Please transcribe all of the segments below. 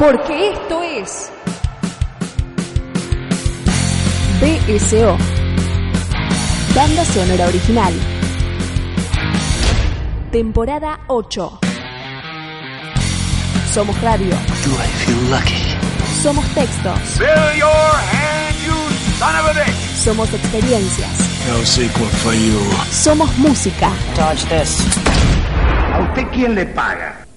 Porque esto es BSO, Banda Sonora Original, temporada 8. Somos radio, Do I feel lucky? somos textos, Fill your hand, you son of a bitch! somos experiencias, No sequel for you. somos música. Dodge this. ¿A usted quién le paga?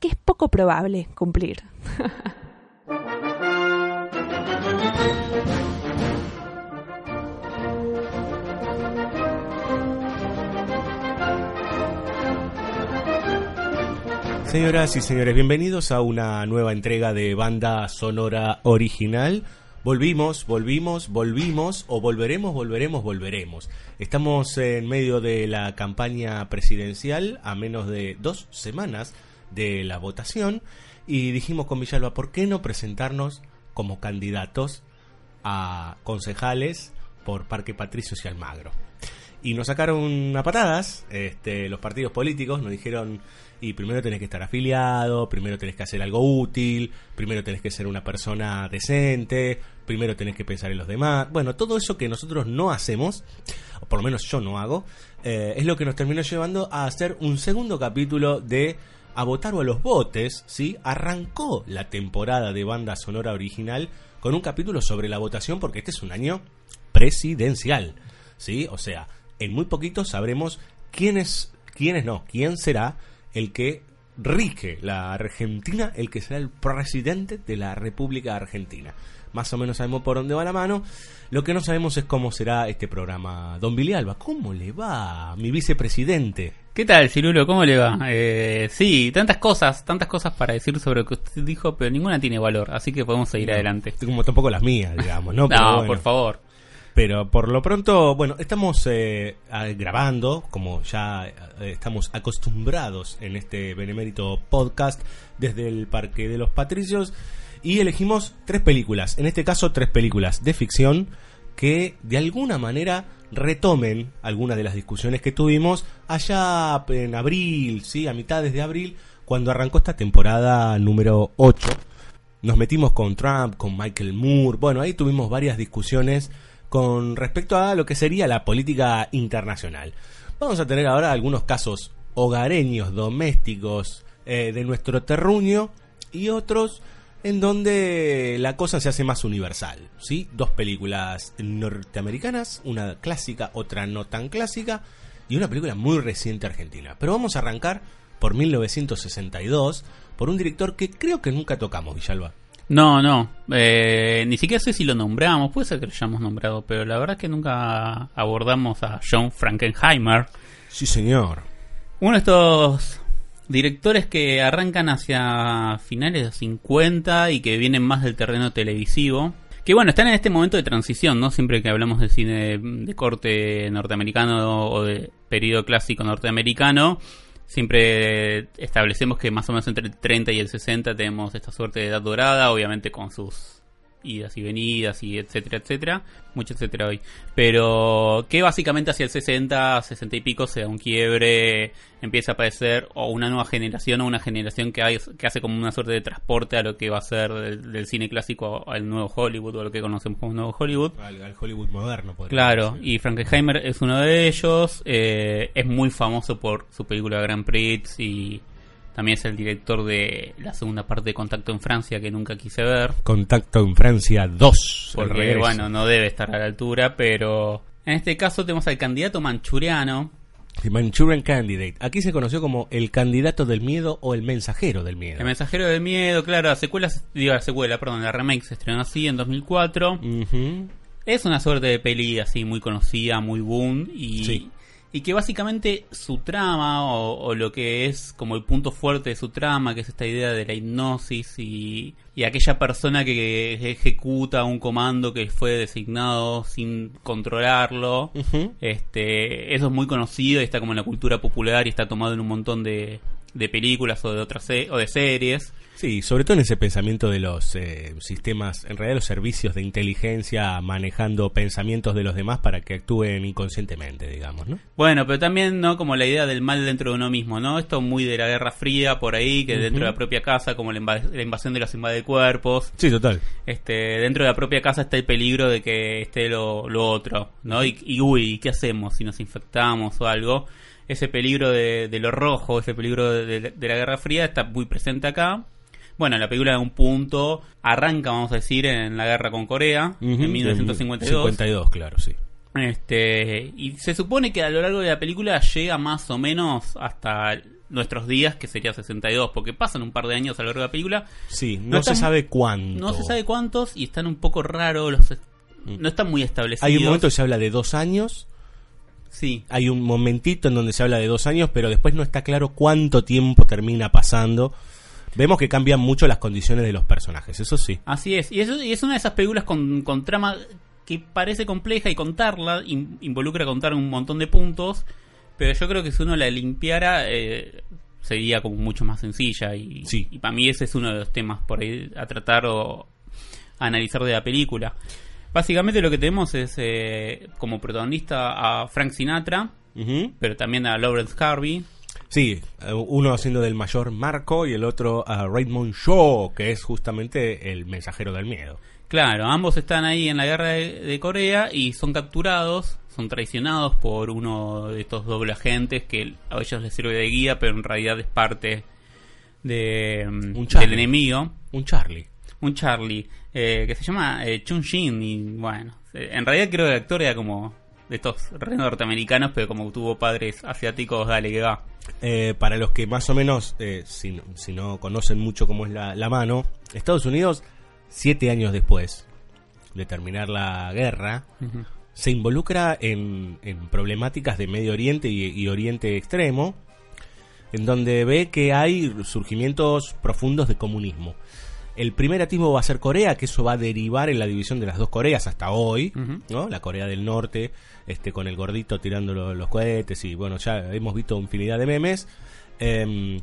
que es poco probable cumplir. Señoras y señores, bienvenidos a una nueva entrega de banda sonora original. Volvimos, volvimos, volvimos o volveremos, volveremos, volveremos. Estamos en medio de la campaña presidencial a menos de dos semanas de la votación y dijimos con Villalba, ¿por qué no presentarnos como candidatos a concejales por Parque Patricios y Almagro? y nos sacaron a patadas este, los partidos políticos, nos dijeron, y primero tenés que estar afiliado, primero tenés que hacer algo útil, primero tenés que ser una persona decente, primero tenés que pensar en los demás. Bueno, todo eso que nosotros no hacemos, o por lo menos yo no hago, eh, es lo que nos terminó llevando a hacer un segundo capítulo de a votar o a los botes, ¿sí? Arrancó la temporada de banda sonora original con un capítulo sobre la votación porque este es un año presidencial, ¿sí? O sea, en muy poquito sabremos quién es, quién no, quién será el que rige la Argentina, el que será el presidente de la República Argentina. Más o menos sabemos por dónde va la mano. Lo que no sabemos es cómo será este programa. Don Bilialba, ¿cómo le va, mi vicepresidente? ¿Qué tal, Cirulo? ¿Cómo le va? Eh, sí, tantas cosas, tantas cosas para decir sobre lo que usted dijo, pero ninguna tiene valor, así que podemos seguir adelante. Como tampoco las mías, digamos, ¿no? No, bueno. por favor. Pero por lo pronto, bueno, estamos eh, grabando, como ya eh, estamos acostumbrados en este benemérito podcast desde el Parque de los Patricios y elegimos tres películas, en este caso tres películas de ficción que de alguna manera retomen algunas de las discusiones que tuvimos allá en abril, sí, a mitades de abril, cuando arrancó esta temporada número 8 nos metimos con Trump, con Michael Moore, bueno, ahí tuvimos varias discusiones con respecto a lo que sería la política internacional. Vamos a tener ahora algunos casos hogareños, domésticos, eh, de nuestro terruño y otros en donde la cosa se hace más universal, ¿sí? Dos películas norteamericanas, una clásica, otra no tan clásica, y una película muy reciente argentina. Pero vamos a arrancar por 1962, por un director que creo que nunca tocamos, Villalba. No, no, eh, ni siquiera sé si lo nombramos, puede ser que lo hayamos nombrado, pero la verdad es que nunca abordamos a John Frankenheimer. Sí, señor. Uno de estos directores que arrancan hacia finales de los 50 y que vienen más del terreno televisivo. Que bueno, están en este momento de transición, ¿no? Siempre que hablamos de cine de corte norteamericano o de periodo clásico norteamericano, siempre establecemos que más o menos entre el 30 y el 60 tenemos esta suerte de edad dorada, obviamente con sus idas y venidas y etcétera, etcétera. Mucho etcétera hoy. Pero que básicamente hacia el 60, 60 y pico se da un quiebre, empieza a aparecer o una nueva generación o una generación que, hay, que hace como una suerte de transporte a lo que va a ser del, del cine clásico al nuevo Hollywood o a lo que conocemos como nuevo Hollywood. Al, al Hollywood moderno, podría Claro, decir. y Frankenheimer es uno de ellos. eh, es muy famoso por su película Grand Prix y También es el director de la segunda parte de Contacto en Francia que nunca quise ver. Contacto en Francia 2. el Porque, bueno, no debe estar a la altura, pero en este caso tenemos al candidato manchuriano. The Manchurian Candidate. Aquí se conoció como el candidato del miedo o el mensajero del miedo. El mensajero del miedo, claro, la secuela, digo, la secuela, perdón, la remake se estrenó así en 2004. Ujú. Es una suerte de peli así muy conocida, muy boom y, Sí. Y que básicamente su trama o, o lo que es como el punto fuerte de su trama, que es esta idea de la hipnosis y, y aquella persona que ejecuta un comando que fue designado sin controlarlo. Este, eso es muy conocido y está como en la cultura popular y está tomado en un montón de, de películas o de otras o de series. Sí, sobre todo en ese pensamiento de los eh, sistemas, en realidad los servicios de inteligencia manejando pensamientos de los demás para que actúen inconscientemente, digamos, ¿no? Bueno, pero también, ¿no? Como la idea del mal dentro de uno mismo, ¿no? Esto muy de la Guerra Fría por ahí, que dentro de la propia casa, como la, la invasión de los invadecuerpos, Sí, total. este, dentro de la propia casa está el peligro de que esté lo, lo otro, ¿no? Y, y, uy, ¿qué hacemos si nos infectamos o algo? Ese peligro de, de lo rojo, ese peligro de, de- de la Guerra Fría está muy presente acá. Bueno, la película de un punto arranca, vamos a decir, en la guerra con Corea, Ujú, en 1952. 52, claro, sí. Este, y se supone que a lo largo de la película llega más o menos hasta nuestros días, que sería 62, porque pasan un par de años a lo largo de la película. Sí, no, No se sabe cuánto. No se sabe cuántos y están un poco raros los no están muy establecidos. Hay un momento que se habla de dos años, Sí. hay un momentito en donde se habla de dos años, pero después no está claro cuánto tiempo termina pasando. Vemos que cambian mucho las condiciones de los personajes, eso sí. Así es. Y, eso, y es una de esas películas con, con trama que parece compleja y contarla in- involucra contar un montón de puntos, pero yo creo que si uno la limpiara eh, sería como mucho más sencilla y, Sí. y para mí ese es uno de los temas por ahí a tratar o a analizar de la película. Básicamente lo que tenemos es eh, como protagonista a Frank Sinatra, pero también a Lawrence Harvey, Sí, eh, uno haciendo del mayor Marco y el otro a Raymond Shaw, que es justamente el mensajero del miedo. Claro, ambos están ahí en la guerra de, de Corea y son capturados, son traicionados por uno de estos doble agentes que a ellos les sirve de guía, pero en realidad es parte de, Un Charlie. del enemigo, Un Charlie. Un Charlie, eh, que se llama eh, Chun Shin y bueno, eh, en realidad creo que el actor era como de estos re norteamericanos, pero como tuvo padres asiáticos, dale que va. Eh, para los que más o menos, eh, si, si no conocen mucho cómo es la, la mano, Estados Unidos, siete años después de terminar la guerra, se involucra en, en problemáticas de Medio Oriente y, y Oriente Extremo, en donde ve que hay surgimientos profundos de comunismo. El primer atisbo va a ser Corea, que eso va a derivar en la división de las dos Coreas hasta hoy. ¿no? La Corea del Norte, este, con el gordito tirando lo- los cohetes y bueno, ya hemos visto infinidad de memes. Em,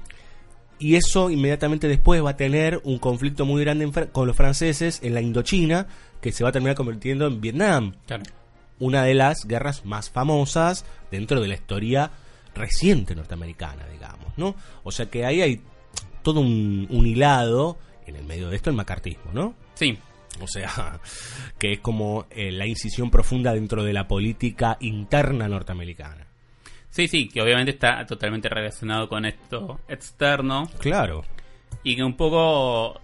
y eso inmediatamente después va a tener un conflicto muy grande con los franceses en la Indochina, que se va a terminar convirtiendo en Vietnam Claro. una de las guerras más famosas dentro de la historia reciente norteamericana, digamos, ¿no? O sea que ahí hay todo un, un hilado, en el medio de esto el macartismo, ¿no? Sí, O sea, que es como eh, la incisión profunda dentro de la política interna norteamericana. sí, sí, que obviamente está totalmente relacionado con esto externo. Claro, y que un poco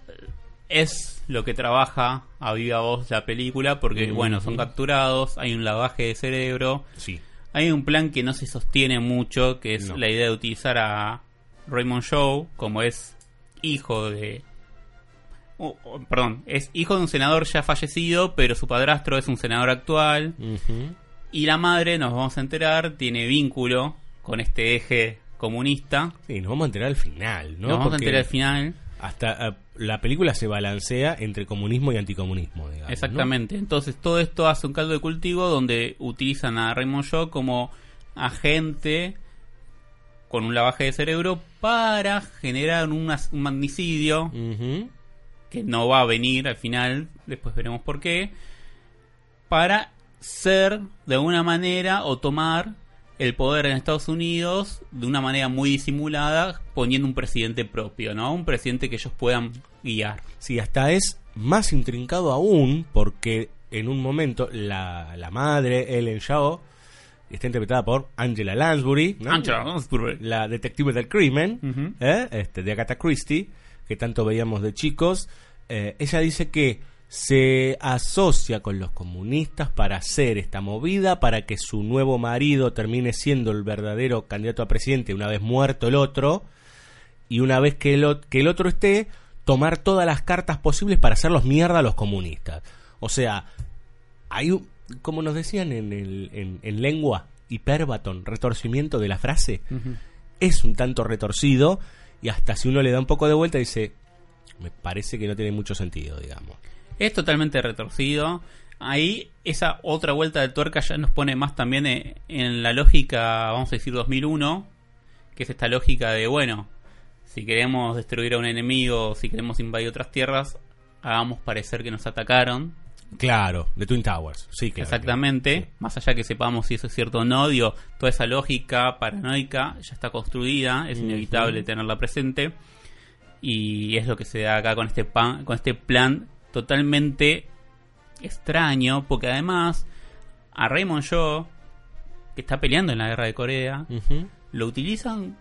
es lo que trabaja a viva voz la película porque bueno son capturados hay un lavaje de cerebro sí. hay un plan que no se sostiene mucho que es No. la idea de utilizar a Raymond Shaw como es hijo de oh, oh, perdón es hijo de un senador ya fallecido pero su padrastro es un senador actual Ujú. y la madre nos vamos a enterar tiene vínculo con este eje comunista Sí, nos vamos a enterar al final, ¿no? nos vamos a enterar al final Hasta eh, la película se balancea entre comunismo y anticomunismo, digamos. ¿no? Exactamente. Entonces todo esto hace un caldo de cultivo donde utilizan a Raymond Shaw como agente con un lavaje de cerebro para generar un, magnicidio Ujú. Que no va a venir al final, después veremos por qué, para ser de alguna manera o tomar el poder en Estados Unidos de una manera muy disimulada, poniendo un presidente propio, ¿no? Un presidente que ellos puedan guiar. Sí, hasta es más intrincado aún porque en un momento la, la madre, Ellen Shaw, está interpretada por Angela Lansbury, ¿no? Angela Lansbury. la detective del crimen. ¿eh? este, de Agatha Christie, que tanto veíamos de chicos. Eh, ella dice que se asocia con los comunistas para hacer esta movida, para que su nuevo marido termine siendo el verdadero candidato a presidente una vez muerto el otro, y una vez que el, que el otro esté, tomar todas las cartas posibles para hacerlos mierda a los comunistas. O sea, hay un, como nos decían en, el, en, en lengua, hiperbatón, retorcimiento de la frase, es un tanto retorcido y hasta si uno le da un poco de vuelta dice, me parece que no tiene mucho sentido, digamos. Es totalmente retorcido. Ahí esa otra vuelta de tuerca ya nos pone más también eh, en la lógica, vamos a decir 2001, que es esta lógica de, bueno, si queremos destruir a un enemigo, si queremos invadir otras tierras, hagamos parecer que nos atacaron. Claro, de Twin Towers, sí, claro. Exactamente, Sí. más allá que sepamos si eso es cierto o no, digo, toda esa lógica paranoica ya está construida, es inevitable tenerla presente y es lo que se da acá con este pan, con este plan totalmente extraño, porque además a Raymond Shaw, que está peleando en la guerra de Corea, lo utilizan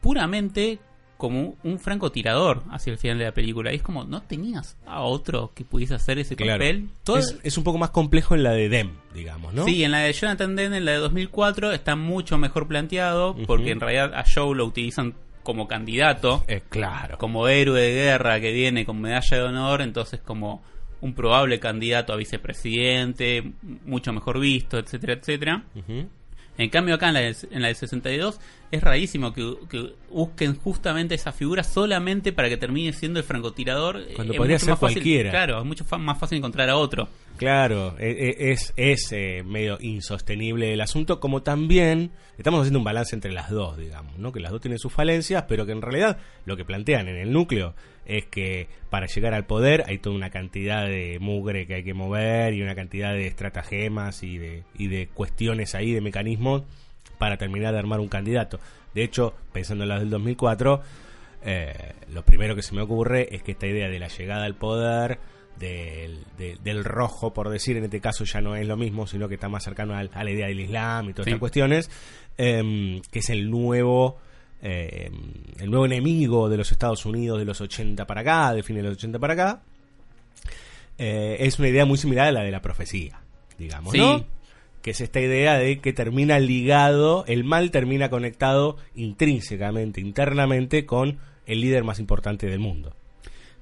puramente como un francotirador hacia el final de la película. Y es como, ¿no tenías a otro que pudiese hacer ese Claro. papel? Todo- Es, es un poco más complejo en la de Dem, digamos, ¿no? Sí, en la de Jonathan Demme, en la de 2004, está mucho mejor planteado, porque en realidad a Joe lo utilizan como candidato, Eh, claro. como héroe de guerra que viene con medalla de honor, entonces como un probable candidato a vicepresidente, mucho mejor visto, etcétera, etcétera. En cambio acá en la, de, en la de 62 es rarísimo que, que busquen justamente esa figura solamente para que termine siendo el francotirador. Cuando Es podría ser fácil- cualquiera. Claro, es mucho más fácil encontrar a otro. Claro, e- e- es, es eh, medio insostenible el asunto, como también estamos haciendo un balance entre las dos, digamos, ¿no? Que las dos tienen sus falencias, pero que en realidad lo que plantean en el núcleo es que para llegar al poder hay toda una cantidad de mugre que hay que mover y una cantidad de estratagemas y de, y de cuestiones ahí, de mecanismos para terminar de armar un candidato. De hecho, pensando en las del 2004, eh, lo primero que se me ocurre es que esta idea de la llegada al poder, del, de- del rojo, por decir, en este caso ya no es lo mismo, sino que está más cercano al- a, la idea del Islam y todas Sí. estas cuestiones, em, que es el nuevo... eh, el nuevo enemigo de los Estados Unidos de los 80 para acá, de fines de los 80 para acá, eh, es una idea muy similar a la de la profecía, digamos, Sí. ¿no? Que es esta idea de que termina ligado, el mal termina conectado intrínsecamente, internamente con el líder más importante del mundo.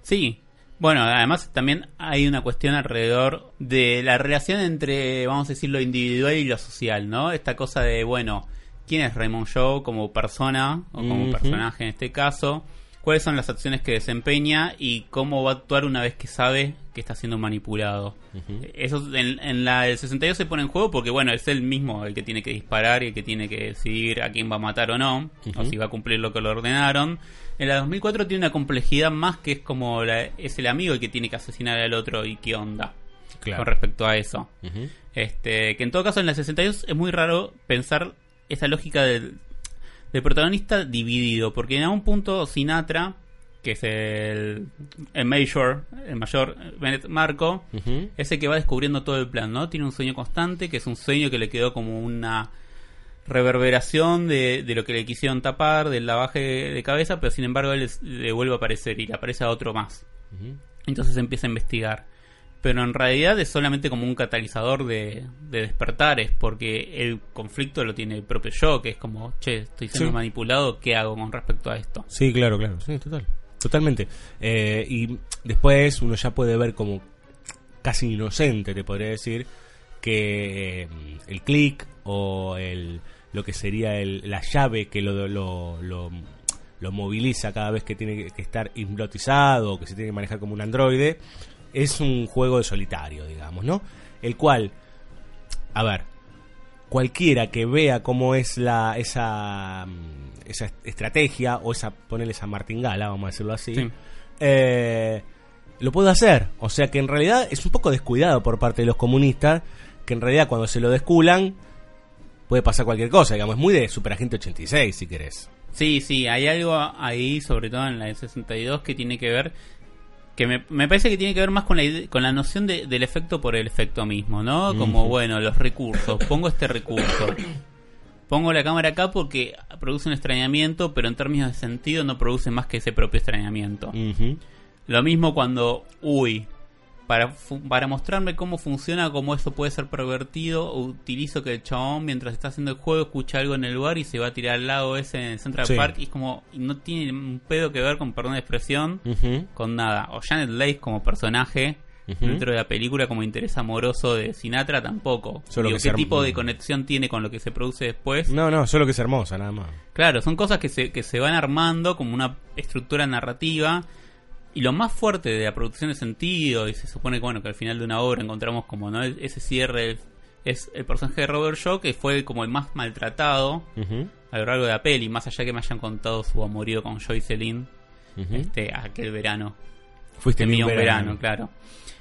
Sí. Bueno, además también hay una cuestión alrededor de la relación entre, vamos a decir, lo individual y lo social, ¿no? Esta cosa de, bueno, ¿quién es Raymond Shaw como persona o como personaje en este caso? ¿Cuáles son las acciones que desempeña y cómo va a actuar una vez que sabe que está siendo manipulado? Eso en, en la del 62 se pone en juego porque, bueno, es él mismo el que tiene que disparar y el que tiene que decidir a quién va a matar o no, o si va a cumplir lo que le ordenaron. En la 2004 tiene una complejidad más que es como la- es el amigo el que tiene que asesinar al otro y qué onda Claro. con respecto a eso. Este, que en todo caso en la 62 es muy raro pensar esa lógica del, del protagonista dividido, porque en algún punto Sinatra, que es el, el mayor, el mayor Bennett Marco, Ujú. es el que va descubriendo todo el plan, ¿no? Tiene un sueño constante, que es un sueño que le quedó como una reverberación de, de lo que le quisieron tapar, del lavaje de cabeza, pero sin embargo él le vuelve a aparecer y le aparece a otro más. Entonces empieza a investigar. Pero en realidad es solamente como un catalizador de, de despertares, porque el conflicto lo tiene el propio yo, que es como, che, estoy siendo Sí. manipulado, ¿qué hago con respecto a esto? Sí, claro, claro. Sí, total. Totalmente. Eh, y después uno ya puede ver como casi inocente, te podría decir, que eh, el clic o el, lo que sería el, la llave que lo, lo, lo, lo moviliza cada vez que tiene que estar hipnotizado o que se tiene que manejar como un androide, es un juego de solitario, digamos, ¿no? El cual, a ver, cualquiera que vea cómo es la esa mm, esa estrategia o esa ponerle esa martingala vamos a decirlo así Sí. eh, lo puede hacer o sea que en realidad es un poco descuidado por parte de los comunistas que en realidad cuando se lo desculan puede pasar cualquier cosa digamos es muy de superagente 86 si querés Sí, sí, hay algo ahí, sobre todo en la de 62, que tiene que ver que me, me parece que tiene que ver más con la, con la noción de- del efecto por el efecto mismo, ¿no? Como, bueno, los recursos, pongo este recurso. Pongo la cámara acá porque produce un extrañamiento, pero en términos de sentido no produce más que ese propio extrañamiento. Lo mismo cuando, uy, para, para mostrarme cómo funciona, cómo eso puede ser pervertido, utilizo que el chabón mientras está haciendo el juego escucha algo en el lugar y se va a tirar al lago ese en Central Sí. Park y es como, no tiene un pedo que ver con perdón de expresión, con nada. O Janet Leigh como personaje dentro de la película como interés amoroso de Sinatra tampoco. Solo Digo, que ¿Qué tipo de conexión tiene con lo que se produce después? No, no, solo que es hermosa, nada más. Claro, son cosas que se, que se van armando como una estructura narrativa. Y lo más fuerte de la producción de sentido, y se supone que, bueno, que al final de una obra encontramos como no ese cierre, es el personaje de Robert Shaw, que fue como el más maltratado a lo largo de la peli, más allá que me hayan contado su amorío con Joycelyn Ujú. este, aquel verano. Fuiste mi un verano, claro.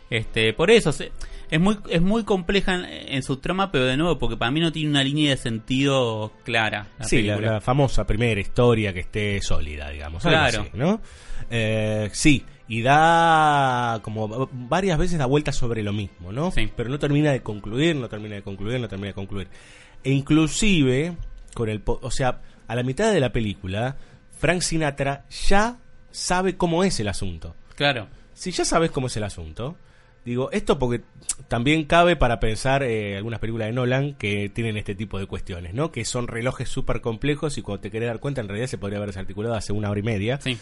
Este, por eso se- es muy es muy compleja en, en su trama, pero de nuevo porque para mí no tiene una línea de sentido clara. La sí, la, famosa primera historia que esté sólida, digamos. Claro. así, ¿no? Eh, sí, y da como varias veces da vueltas sobre lo mismo, ¿no? Sí. Pero no termina de concluir, no termina de concluir, no termina de concluir. E inclusive, con el, po- o sea, a la mitad de la película, Frank Sinatra ya sabe cómo es el asunto. Claro. Si ya sabes cómo es el asunto, digo, esto porque también cabe para pensar eh, algunas películas de Nolan que tienen este tipo de cuestiones, ¿no? Que son relojes súper complejos y cuando te querés dar cuenta en realidad se podría haber desarticulado hace una hora y media. Sí.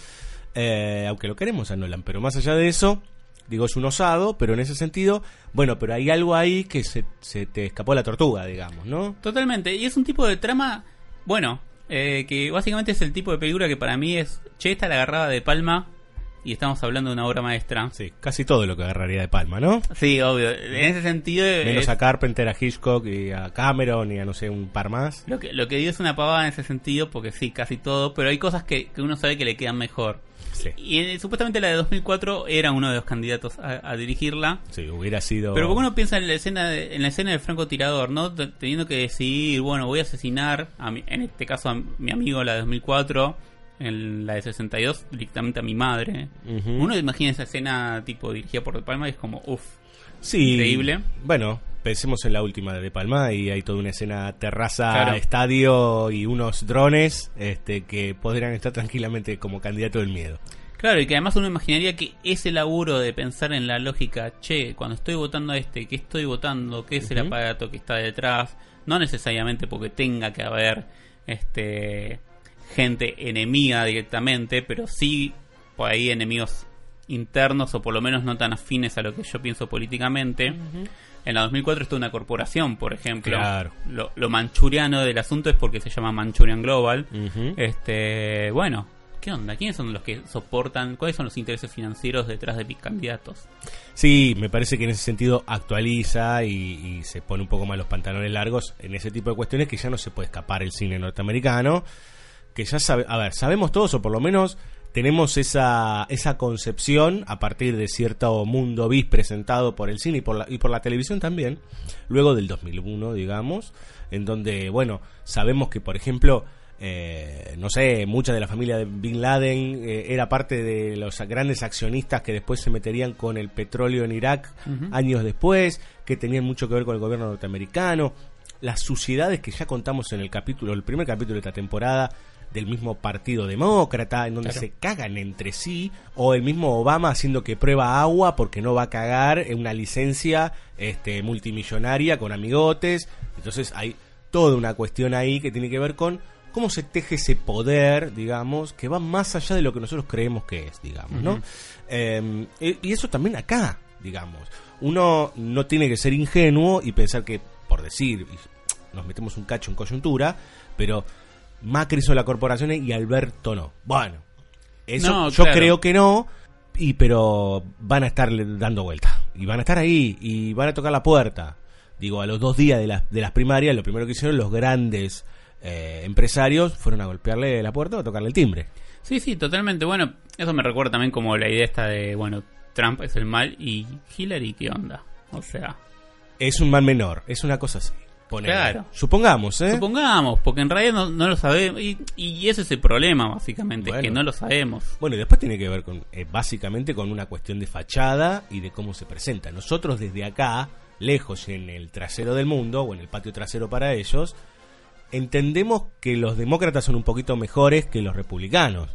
Eh, aunque lo queremos a Nolan, pero más allá de eso, digo, es un osado, pero en ese sentido, bueno, pero hay algo ahí que se, se te escapó la tortuga, digamos, ¿no? Totalmente. Y es un tipo de trama, bueno, eh, que básicamente es el tipo de película que para mí es, che, esta la agarraba de palma y estamos hablando de una obra maestra. Sí, casi todo lo que agarraría de palma, ¿no? Sí, obvio. En ese sentido... Menos es- a Carpenter, a Hitchcock y a Cameron y a no sé, un par más. Lo que, lo que digo es una pavada en ese sentido, porque sí, casi todo, pero hay cosas que, que uno sabe que le quedan mejor. Sí. Y eh, supuestamente la de 2004 era uno de los candidatos a, a dirigirla. Sí, hubiera sido. Pero porque uno piensa en la escena de, en la escena del francotirador, ¿no? Teniendo que decidir, bueno, voy a asesinar, a mi- en este caso a mi amigo la de 2004, en la de 62 directamente a mi madre. Uno imagina esa escena tipo dirigida por De Palma y es como, uff, Sí. Increíble. Bueno, pensemos en la última de De Palma y hay toda una escena terraza, Claro. estadio y unos drones este, que podrían estar tranquilamente como candidato del miedo. Claro, y que además uno imaginaría que ese laburo de pensar en la lógica, che, cuando estoy votando a este, ¿qué estoy votando? ¿Qué es el aparato que está detrás? No necesariamente porque tenga que haber este gente enemiga directamente, pero sí por ahí enemigos internos o por lo menos no tan afines a lo que yo pienso políticamente. En la 2004 está una corporación, por ejemplo. Claro. Lo, lo manchuriano del asunto es porque se llama Manchurian Global. Este, bueno, ¿qué onda? ¿Quiénes son los que soportan? ¿Cuáles son los intereses financieros detrás de mis candidatos? Sí, me parece que en ese sentido actualiza y, y se pone un poco más los pantalones largos en ese tipo de cuestiones que ya no se puede escapar el cine norteamericano, que ya sabe, a ver, sabemos todos o por lo menos tenemos esa, esa concepción a partir de cierto mundo bis presentado por el cine y por la, y por la televisión también, luego del 2001, digamos, en donde, bueno, sabemos que, por ejemplo, eh, no sé, mucha de la familia de Bin Laden eh, era parte de los grandes accionistas que después se meterían con el petróleo en Irak años después, que tenían mucho que ver con el gobierno norteamericano, las suciedades que ya contamos en el capítulo, el primer capítulo de esta temporada del mismo partido demócrata, en donde Claro. se cagan entre sí, o el mismo Obama haciendo que prueba agua porque no va a cagar en una licencia este, multimillonaria con amigotes. Entonces hay toda una cuestión ahí que tiene que ver con cómo se teje ese poder, digamos, que va más allá de lo que nosotros creemos que es, digamos, ¿no? Eh, y eso también acá, digamos. Uno no tiene que ser ingenuo y pensar que, por decir, nos metemos un cacho en coyuntura, pero Macri hizo la corporación y Alberto no. Bueno, eso No, yo claro. creo que no, y pero van a estar dando vuelta. Y van a estar ahí, y van a tocar la puerta. Digo, a los dos días de las, de las primarias, lo primero que hicieron los grandes eh, empresarios fueron a golpearle la puerta o a tocarle el timbre. Sí, sí, totalmente. Bueno, eso me recuerda también como la idea esta de, bueno, Trump es el mal y Hillary, ¿qué onda? O sea, Es un mal menor, es una cosa así. Claro. Supongamos, ¿eh? Supongamos, porque en realidad no, no lo sabemos. Y, y ese es el problema, básicamente, Bueno. que no lo sabemos. Bueno, y después tiene que ver con, eh, básicamente con una cuestión de fachada y de cómo se presenta. Nosotros desde acá, lejos en el trasero del mundo, o en el patio trasero para ellos, entendemos que los demócratas son un poquito mejores que los republicanos.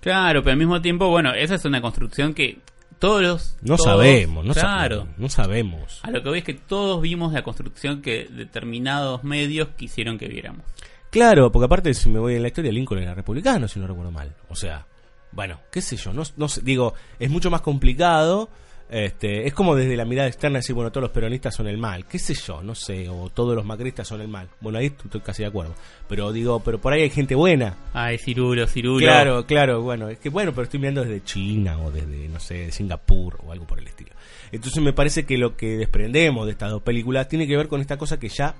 Claro, pero al mismo tiempo, bueno, esa es una construcción que todos los... No todos- sabemos, no Claro. sabemos, no sabemos. A lo que voy es que todos vimos la construcción que determinados medios quisieron que viéramos. Claro, porque aparte si me voy en la historia, Lincoln era republicano, si no recuerdo mal. O sea, bueno, qué sé yo, no, no sé, digo, es mucho más complicado. Este, es como desde la mirada externa decir, bueno, todos los peronistas son el mal, qué sé yo, no sé, o todos los macristas son el mal. Bueno, ahí estoy casi de acuerdo. Pero digo, pero por ahí hay gente buena. Ay, Cirulo, Cirulo. Claro, claro, bueno, es que bueno, pero estoy mirando desde China o desde, no sé, Singapur o algo por el estilo. Entonces me parece que lo que desprendemos de estas dos películas tiene que ver con esta cosa que ya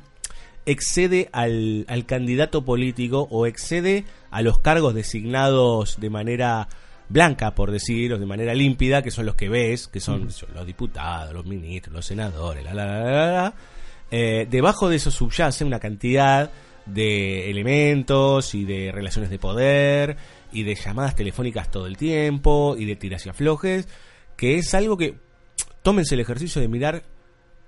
excede al, al candidato político o excede a los cargos designados de manera blanca, por decir, o de manera límpida, que son los que ves, que son los diputados, los ministros, los senadores, la, la, la, la, la. Eh, debajo de eso subyace una cantidad de elementos y de relaciones de poder y de llamadas telefónicas todo el tiempo y de tiras y aflojes, que es algo que tómense el ejercicio de mirar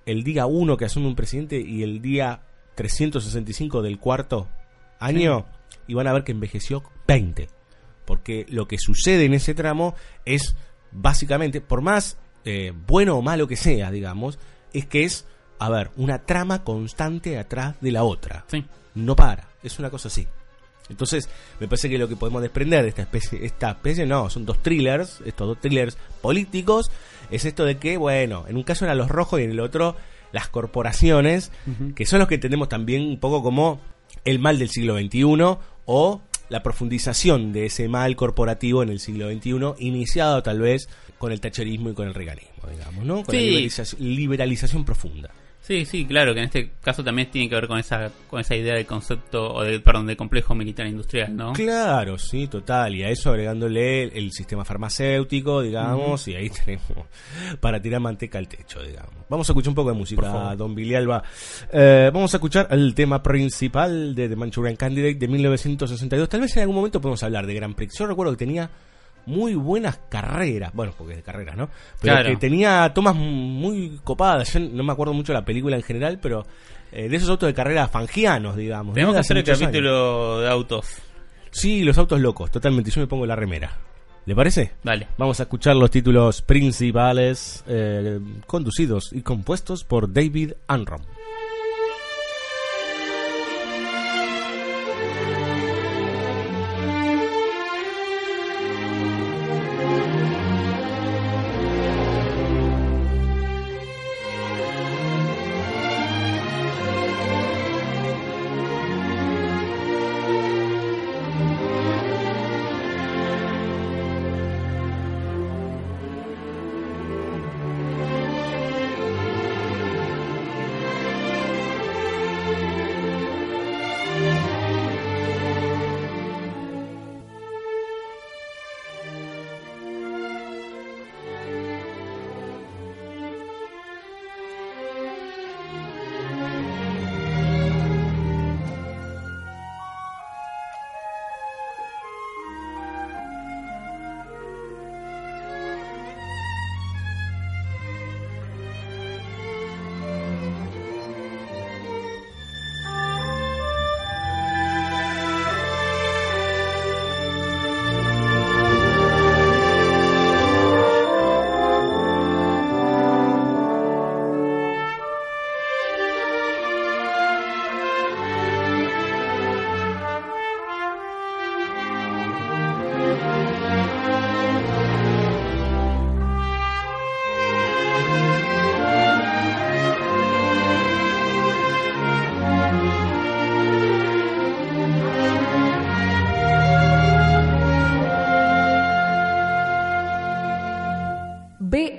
el día 1 que asume un presidente y el día 365 del cuarto año y van a ver que envejeció 20. Porque lo que sucede en ese tramo es básicamente, por más eh, bueno o malo que sea, digamos, es que es, a ver, una trama constante atrás de la otra. Sí. No para, es una cosa así. Entonces, me parece que lo que podemos desprender de esta especie, esta especie, no, son dos thrillers, estos dos thrillers políticos, es esto de que, bueno, en un caso eran los rojos y en el otro las corporaciones, que son los que entendemos también un poco como el mal del siglo XXI o la profundización de ese mal corporativo en el siglo XXI, iniciado tal vez con el tacherismo y con el reganismo, digamos, ¿no? Con la liberalización, liberalización profunda. Sí, sí, claro, que en este caso también tiene que ver con esa con esa idea del concepto, o del, perdón, del complejo militar industrial, ¿no? Claro, sí, total. Y a eso agregándole el, el sistema farmacéutico, digamos, y ahí tenemos para tirar manteca al techo, digamos. Vamos a escuchar un poco de música, don Billy Alba. Eh, vamos a escuchar el tema principal de The Manchurian Candidate de 1962. Tal vez en algún momento podemos hablar de Grand Prix. Yo recuerdo que tenía muy buenas carreras, bueno, porque es de carreras, ¿no? Pero Claro. que tenía tomas muy copadas. Yo no me acuerdo mucho de la película en general, pero eh, de esos autos de carrera fangianos, digamos. Tenemos que hace hacer el años. capítulo de autos. Sí, los autos locos, totalmente. Yo me pongo la remera. ¿Le parece? Dale. Vamos a escuchar los títulos principales eh, conducidos y compuestos por David Anrom.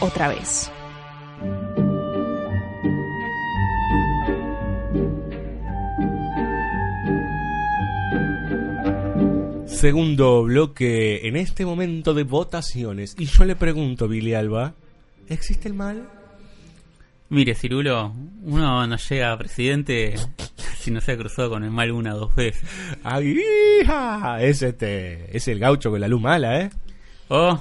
Otra vez. Segundo bloque en este momento de votaciones. Y yo le pregunto, Billy Alba, ¿existe el mal? Mire, Cirulo, uno no llega a presidente si no se ha cruzado con el mal una o dos veces. ¡Ay, hija! Es este, es el gaucho con la luz mala, ¿eh? O,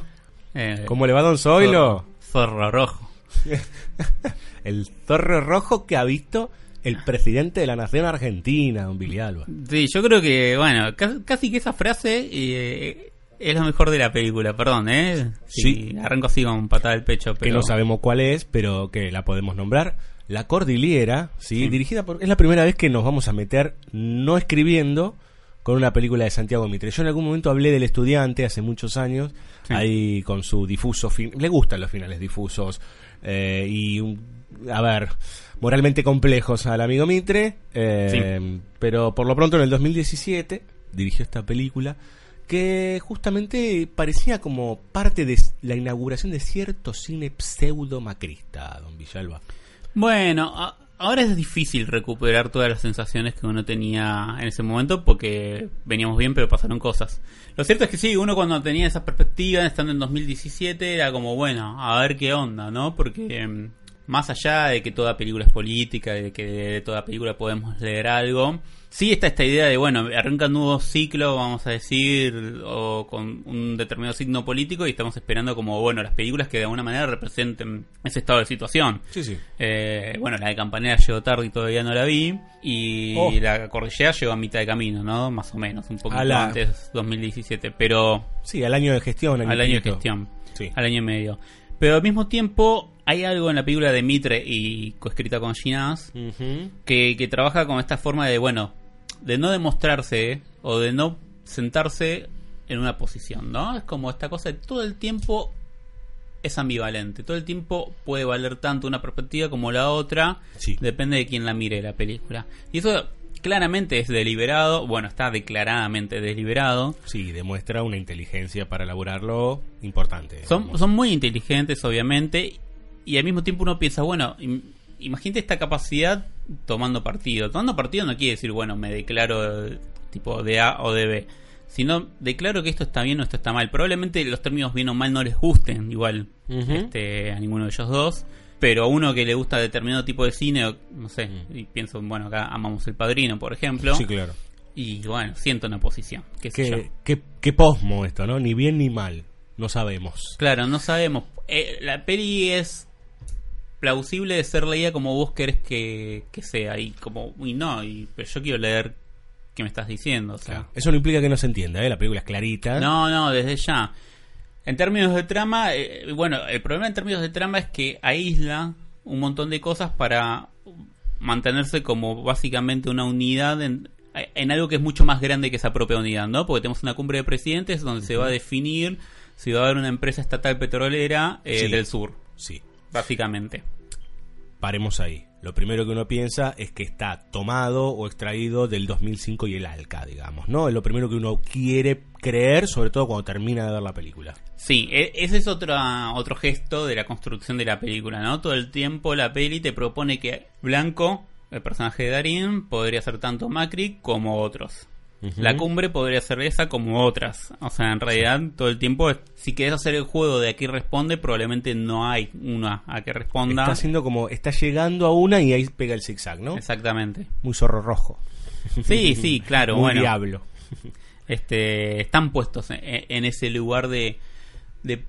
eh, ¿Cómo le va Don Zoilo? Zorro, rojo. el zorro rojo que ha visto el presidente de la nación argentina, Don Billy Alba. Sí, yo creo que, bueno, ca- casi que esa frase eh, es lo mejor de la película, perdón, ¿eh? Si Sí. Arranco así con patada al pecho, Que pero... no sabemos cuál es, pero que la podemos nombrar. La Cordillera, ¿sí? Sí. Dirigida por... Es la primera vez que nos vamos a meter no escribiendo con una película de Santiago Mitre. Yo en algún momento hablé del estudiante hace muchos años, Sí. ahí con su difuso... fin- Le gustan los finales difusos eh, y, un- a ver, moralmente complejos al amigo Mitre, eh, pero por lo pronto en el 2017 dirigió esta película que justamente parecía como parte de la inauguración de cierto cine pseudo macrista, don Villalba. Bueno, a- ahora es difícil recuperar todas las sensaciones que uno tenía en ese momento porque veníamos bien pero pasaron cosas. Lo cierto es que sí, uno cuando tenía esa perspectiva, estando en 2017, era como, bueno, a ver qué onda, ¿no? Porque em, más allá de que toda película es política, de que de toda película podemos leer algo, sí está esta idea de, bueno, arranca un nuevo ciclo, vamos a decir, o con un determinado signo político y estamos esperando como, bueno, las películas que de alguna manera representen ese estado de situación. Sí, sí. Eh, bueno, la de Campanera llegó tarde y todavía no la vi. Y Oh. la Cordillera llegó a mitad de camino, ¿no? Más o menos, un poquito A la- antes, 2017. Pero Sí, al año de gestión. al año de gestión, Sí. al año y medio. Pero al mismo tiempo, hay algo en la película de Mitre y coescrita con Ginás que, que trabaja con esta forma de, bueno, de no demostrarse o de no sentarse en una posición, ¿no? Es como esta cosa de todo el tiempo es ambivalente, todo el tiempo puede valer tanto una perspectiva como la otra, Sí. depende de quién la mire la película. Y eso claramente es deliberado, bueno, está declaradamente deliberado. Sí, demuestra una inteligencia para elaborarlo importante. Son, digamos. son muy inteligentes, obviamente, y al mismo tiempo uno piensa, bueno, imagínate esta capacidad tomando partido. Tomando partido no quiere decir, bueno, me declaro eh, tipo de A o de B, sino declaro que esto está bien o esto está mal. Probablemente los términos bien o mal no les gusten igual este, a ninguno de ellos dos. Pero a uno que le gusta determinado tipo de cine, no sé, y pienso, bueno, acá amamos El Padrino, por ejemplo. Sí, claro. Y bueno, siento una posición. Qué sé yo. Qué, qué, qué posmo esto, ¿no? Ni bien ni mal. No sabemos. Claro, no sabemos. Eh, la peli es plausible de ser leída como vos querés que, que sea. Y como, uy, no, y, pero yo quiero leer qué me estás diciendo. O sea, Claro. Eso no implica que no se entienda, ¿eh? La película es clarita. no, no, desde ya. En términos de trama, eh, bueno, el problema en términos de trama es que aísla un montón de cosas para mantenerse como básicamente una unidad en, en algo que es mucho más grande que esa propia unidad, ¿no? Porque tenemos una cumbre de presidentes donde se va a definir si va a haber una empresa estatal petrolera eh, Sí. del sur, Sí. Básicamente. Paremos ahí. Lo primero que uno piensa es que está tomado o extraído del 2005 y el Alca, digamos, ¿no? Es lo primero que uno quiere creer, sobre todo cuando termina de ver la película. Sí, e- ese es otro, otro gesto de la construcción de la película, ¿no? Todo el tiempo la peli te propone que Blanco, el personaje de Darín, podría ser tanto Macri como otros. La cumbre podría ser esa como otras. O sea, en realidad todo el tiempo, si querés hacer el juego de aquí responde, probablemente no hay una a que responda. Está haciendo como, está llegando a una y ahí pega el zigzag, ¿no? Exactamente. Muy zorro rojo. Sí, sí, claro. Muy bueno, diablo. este, están puestos en, en ese lugar de, de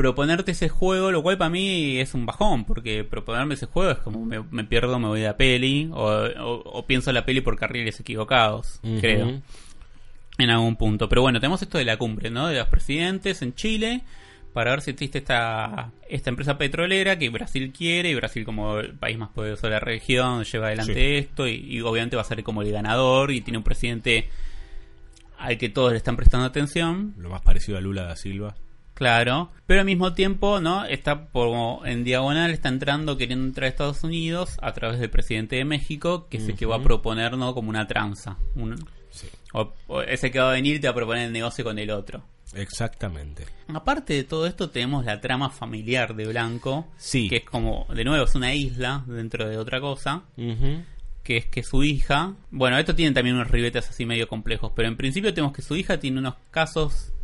proponerte ese juego, lo cual para mí es un bajón, porque proponerme ese juego es como me, me pierdo, me voy de la peli, o, o- o pienso la peli por carriles equivocados, creo, en algún punto. Pero bueno, tenemos esto de la cumbre, ¿no? De los presidentes en Chile, para ver si existe esta, esta empresa petrolera que Brasil quiere, y Brasil como el país más poderoso de la región lleva adelante Sí. esto, y, y obviamente va a ser como el ganador, y tiene un presidente al que todos le están prestando atención. Lo más parecido a Lula da Silva. Claro, pero al mismo tiempo, ¿no? Está como en diagonal, está entrando, queriendo entrar a Estados Unidos a través del presidente de México, que es el que va a proponer, ¿no? Como una tranza. Un, o, o ese que va a venir y te va a proponer el negocio con el otro. Exactamente. Aparte de todo esto, tenemos la trama familiar de Blanco, Sí. que es como, de nuevo, es una isla dentro de otra cosa, que es que su hija, bueno, esto tiene también unos ribetes así medio complejos, pero en principio tenemos que su hija tiene unos casos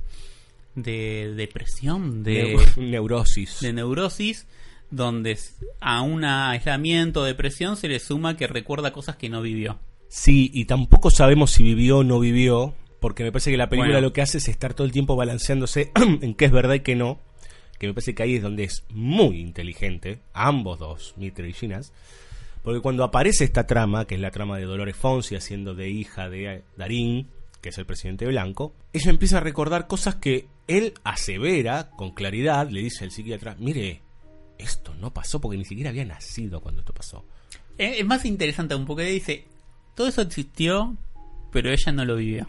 de depresión, de, Neu- neurosis. de neurosis, donde a un aislamiento o depresión se le suma que recuerda cosas que no vivió. Sí, y tampoco sabemos si vivió o no vivió, porque me parece que la película Bueno. lo que hace es estar todo el tiempo balanceándose en qué es verdad y qué no. Que me parece que ahí es donde es muy inteligente, ambos dos, Mitre y Ginas. Porque cuando aparece esta trama, que es la trama de Dolores Fonsi haciendo de hija de Darín, que es el presidente blanco, ella empieza a recordar cosas que él asevera con claridad, le dice al psiquiatra, mire, esto no pasó porque ni siquiera había nacido cuando esto pasó. Es, más interesante aún porque dice, todo eso existió, pero ella no lo vivió.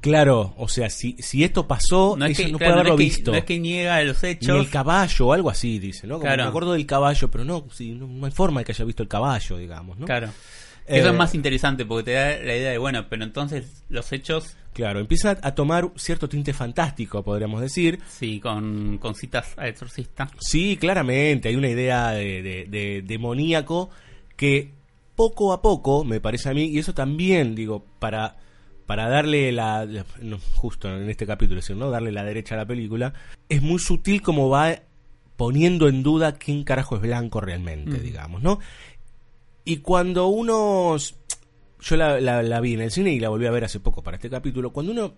Claro, o sea, si, si esto pasó, No es, que, no claro, puede haberlo no es que- visto. no es que niega los Ni hechos. el caballo o algo así, dice, ¿no? Como Claro. Me acuerdo del caballo, pero no, sí, no, no hay forma de que haya visto el caballo, digamos, ¿no? Claro. Eh, Eso es más interesante porque te da la idea de, bueno, pero entonces los hechos, Claro, empieza a tomar cierto tinte fantástico, podríamos decir. sí, con, con citas a exorcista. Sí, claramente, hay una idea de, de- de- demoníaco que poco a poco, me parece a mí, y eso también, digo, para, para darle la, la- no, justo en este capítulo, es decir, ¿no? Darle la derecha a la película, es muy sutil como va poniendo en duda quién carajo es blanco realmente, Mm. digamos, ¿no? Y cuando uno, yo la, la- la vi en el cine y la volví a ver hace poco para este capítulo, cuando uno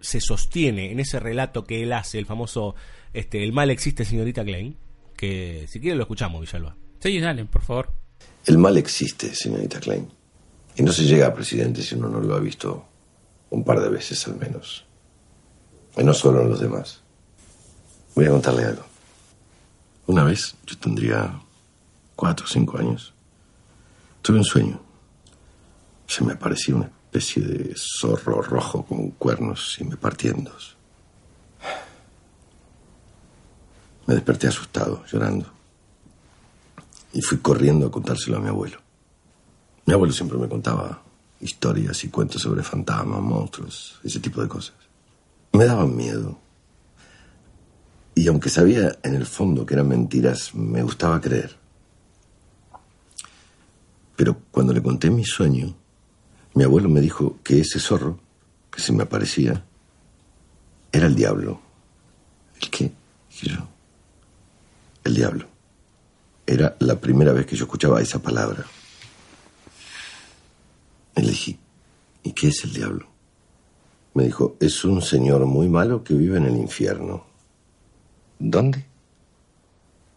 se sostiene en ese relato que él hace, el famoso, este, el mal existe, señorita Klein, que si quiere lo escuchamos, Villalba. Sí, dale, por favor. El mal existe, señorita Klein. Y no se llega a presidente si uno no lo ha visto un par de veces al menos. Y no solo en los demás. Voy a contarle algo. Una vez, yo tendría cuatro o cinco años, tuve un sueño. Se me aparecía una especie de zorro rojo con cuernos y me partía en dos. Me desperté asustado, llorando. Y fui corriendo a contárselo a mi abuelo. Mi abuelo siempre me contaba historias y cuentos sobre fantasmas, monstruos, ese tipo de cosas. Me daban miedo. Y aunque sabía en el fondo que eran mentiras, me gustaba creer. Pero cuando le conté mi sueño, mi abuelo me dijo que ese zorro que se me aparecía era el diablo. ¿El qué? Dije yo. El diablo. Era la primera vez que yo escuchaba esa palabra. Y le dije, ¿y qué es el diablo? Me dijo, es un señor muy malo que vive en el infierno. ¿Dónde?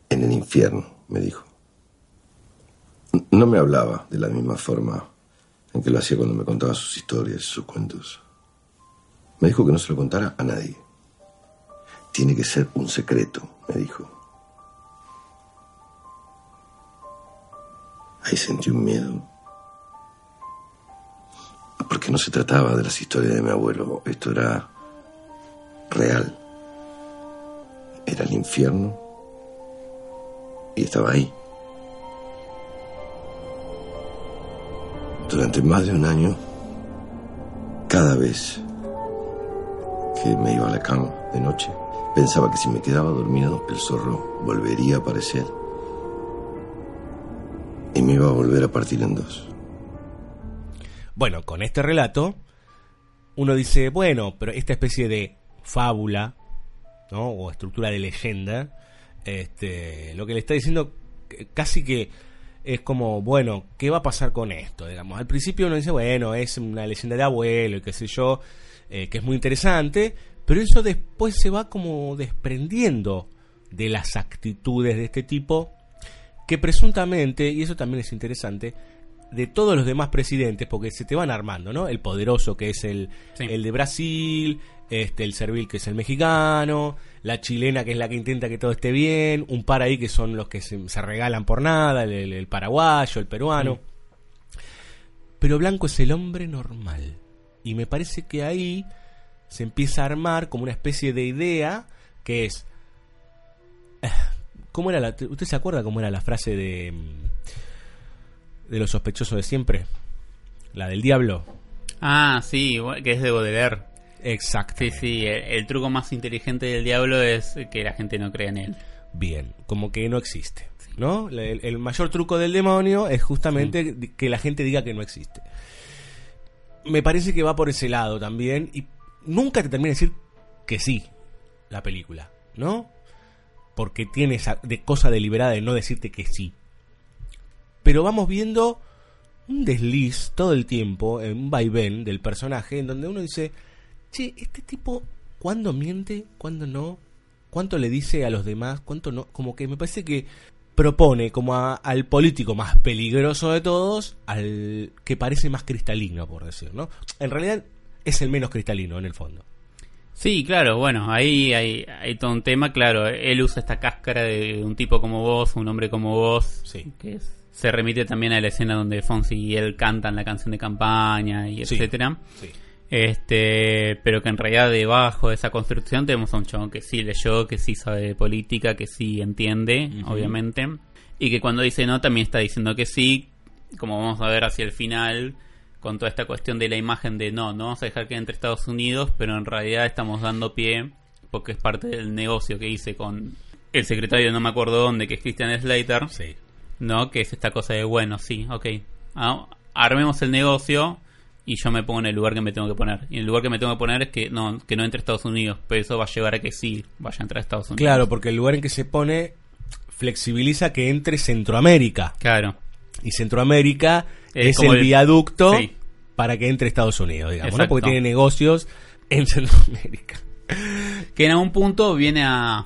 En el infierno, me dijo. No me hablaba de la misma forma en que lo hacía cuando me contaba sus historias, sus cuentos. Me dijo que no se lo contara a nadie. Tiene que ser un secreto, me dijo. Ahí sentí un miedo. Porque no se trataba de las historias de mi abuelo. Esto era real. Era el infierno. Y estaba ahí. Durante más de un año, cada vez que me iba a la cama de noche, pensaba que si me quedaba dormido, el zorro volvería a aparecer y me iba a volver a partir en dos. Bueno, con este relato, uno dice, bueno, pero esta especie de fábula, ¿no? O estructura de leyenda, este, lo que le está diciendo casi que es como, bueno, ¿qué va a pasar con esto? Digamos, al principio uno dice, bueno, es una leyenda de abuelo y qué sé yo, eh, que es muy interesante, pero eso después se va como desprendiendo de las actitudes de este tipo que presuntamente, y eso también es interesante, de todos los demás presidentes, porque se te van armando, ¿no? El poderoso que es el, Sí. el de Brasil, este, el servil que es el mexicano, la chilena que es la que intenta que todo esté bien, un par ahí que son los que se, se regalan por nada, el, el- el paraguayo, el peruano. Pero Blanco es el hombre normal. Y me parece que ahí se empieza a armar como una especie de idea que es ¿Cómo era la, ¿Usted se acuerda cómo era la frase de. De los sospechosos de siempre? La del diablo. Ah, sí, que es de Baudelaire. Exacto. Sí, sí, el, el truco más inteligente del diablo es que la gente no crea en él. Bien, como que no existe. ¿No? El, el mayor truco del demonio es justamente que la gente diga que no existe. Me parece que va por ese lado también. Y nunca te termina de decir que sí, la película, ¿no? Porque tiene esa de cosa deliberada de no decirte que sí. Pero vamos viendo un desliz todo el tiempo, en un vaivén del personaje, en donde uno dice, che, este tipo, ¿cuándo miente? ¿Cuándo no? ¿Cuánto le dice a los demás? ¿Cuánto no? Como que me parece que propone como a- al político más peligroso de todos, al que parece más cristalino, por decir, ¿no? En realidad es el menos cristalino en el fondo. Sí, claro, bueno, ahí hay, hay todo un tema, claro, él usa esta cáscara de un tipo como vos, un hombre como vos, Sí. que es- se remite también a la escena donde Fonsi y él cantan la canción de campaña y etcétera. Sí. Este, pero que en realidad debajo de esa construcción tenemos a un chabón que sí leyó, que sí sabe de política, que sí entiende, obviamente, y que cuando dice no también está diciendo que sí, como vamos a ver hacia el final, con toda esta cuestión de la imagen de no, no vamos a dejar que entre Estados Unidos, pero en realidad estamos dando pie, porque es parte del negocio que hice con el secretario, no me acuerdo dónde, que es Christian Slater, Sí. ¿No? Que es esta cosa de, bueno, sí, ok, ah, armemos el negocio y yo me pongo en el lugar que me tengo que poner. Y el lugar que me tengo que poner es que no, que no entre a Estados Unidos, pero eso va a llevar a que sí vaya a entrar a Estados Unidos. Claro, porque el lugar en que se pone flexibiliza que entre Centroamérica. Claro. Y Centroamérica Es el, el- viaducto sí. para que entre Estados Unidos, digamos. Porque tiene negocios en Centroamérica. Que en algún punto viene a,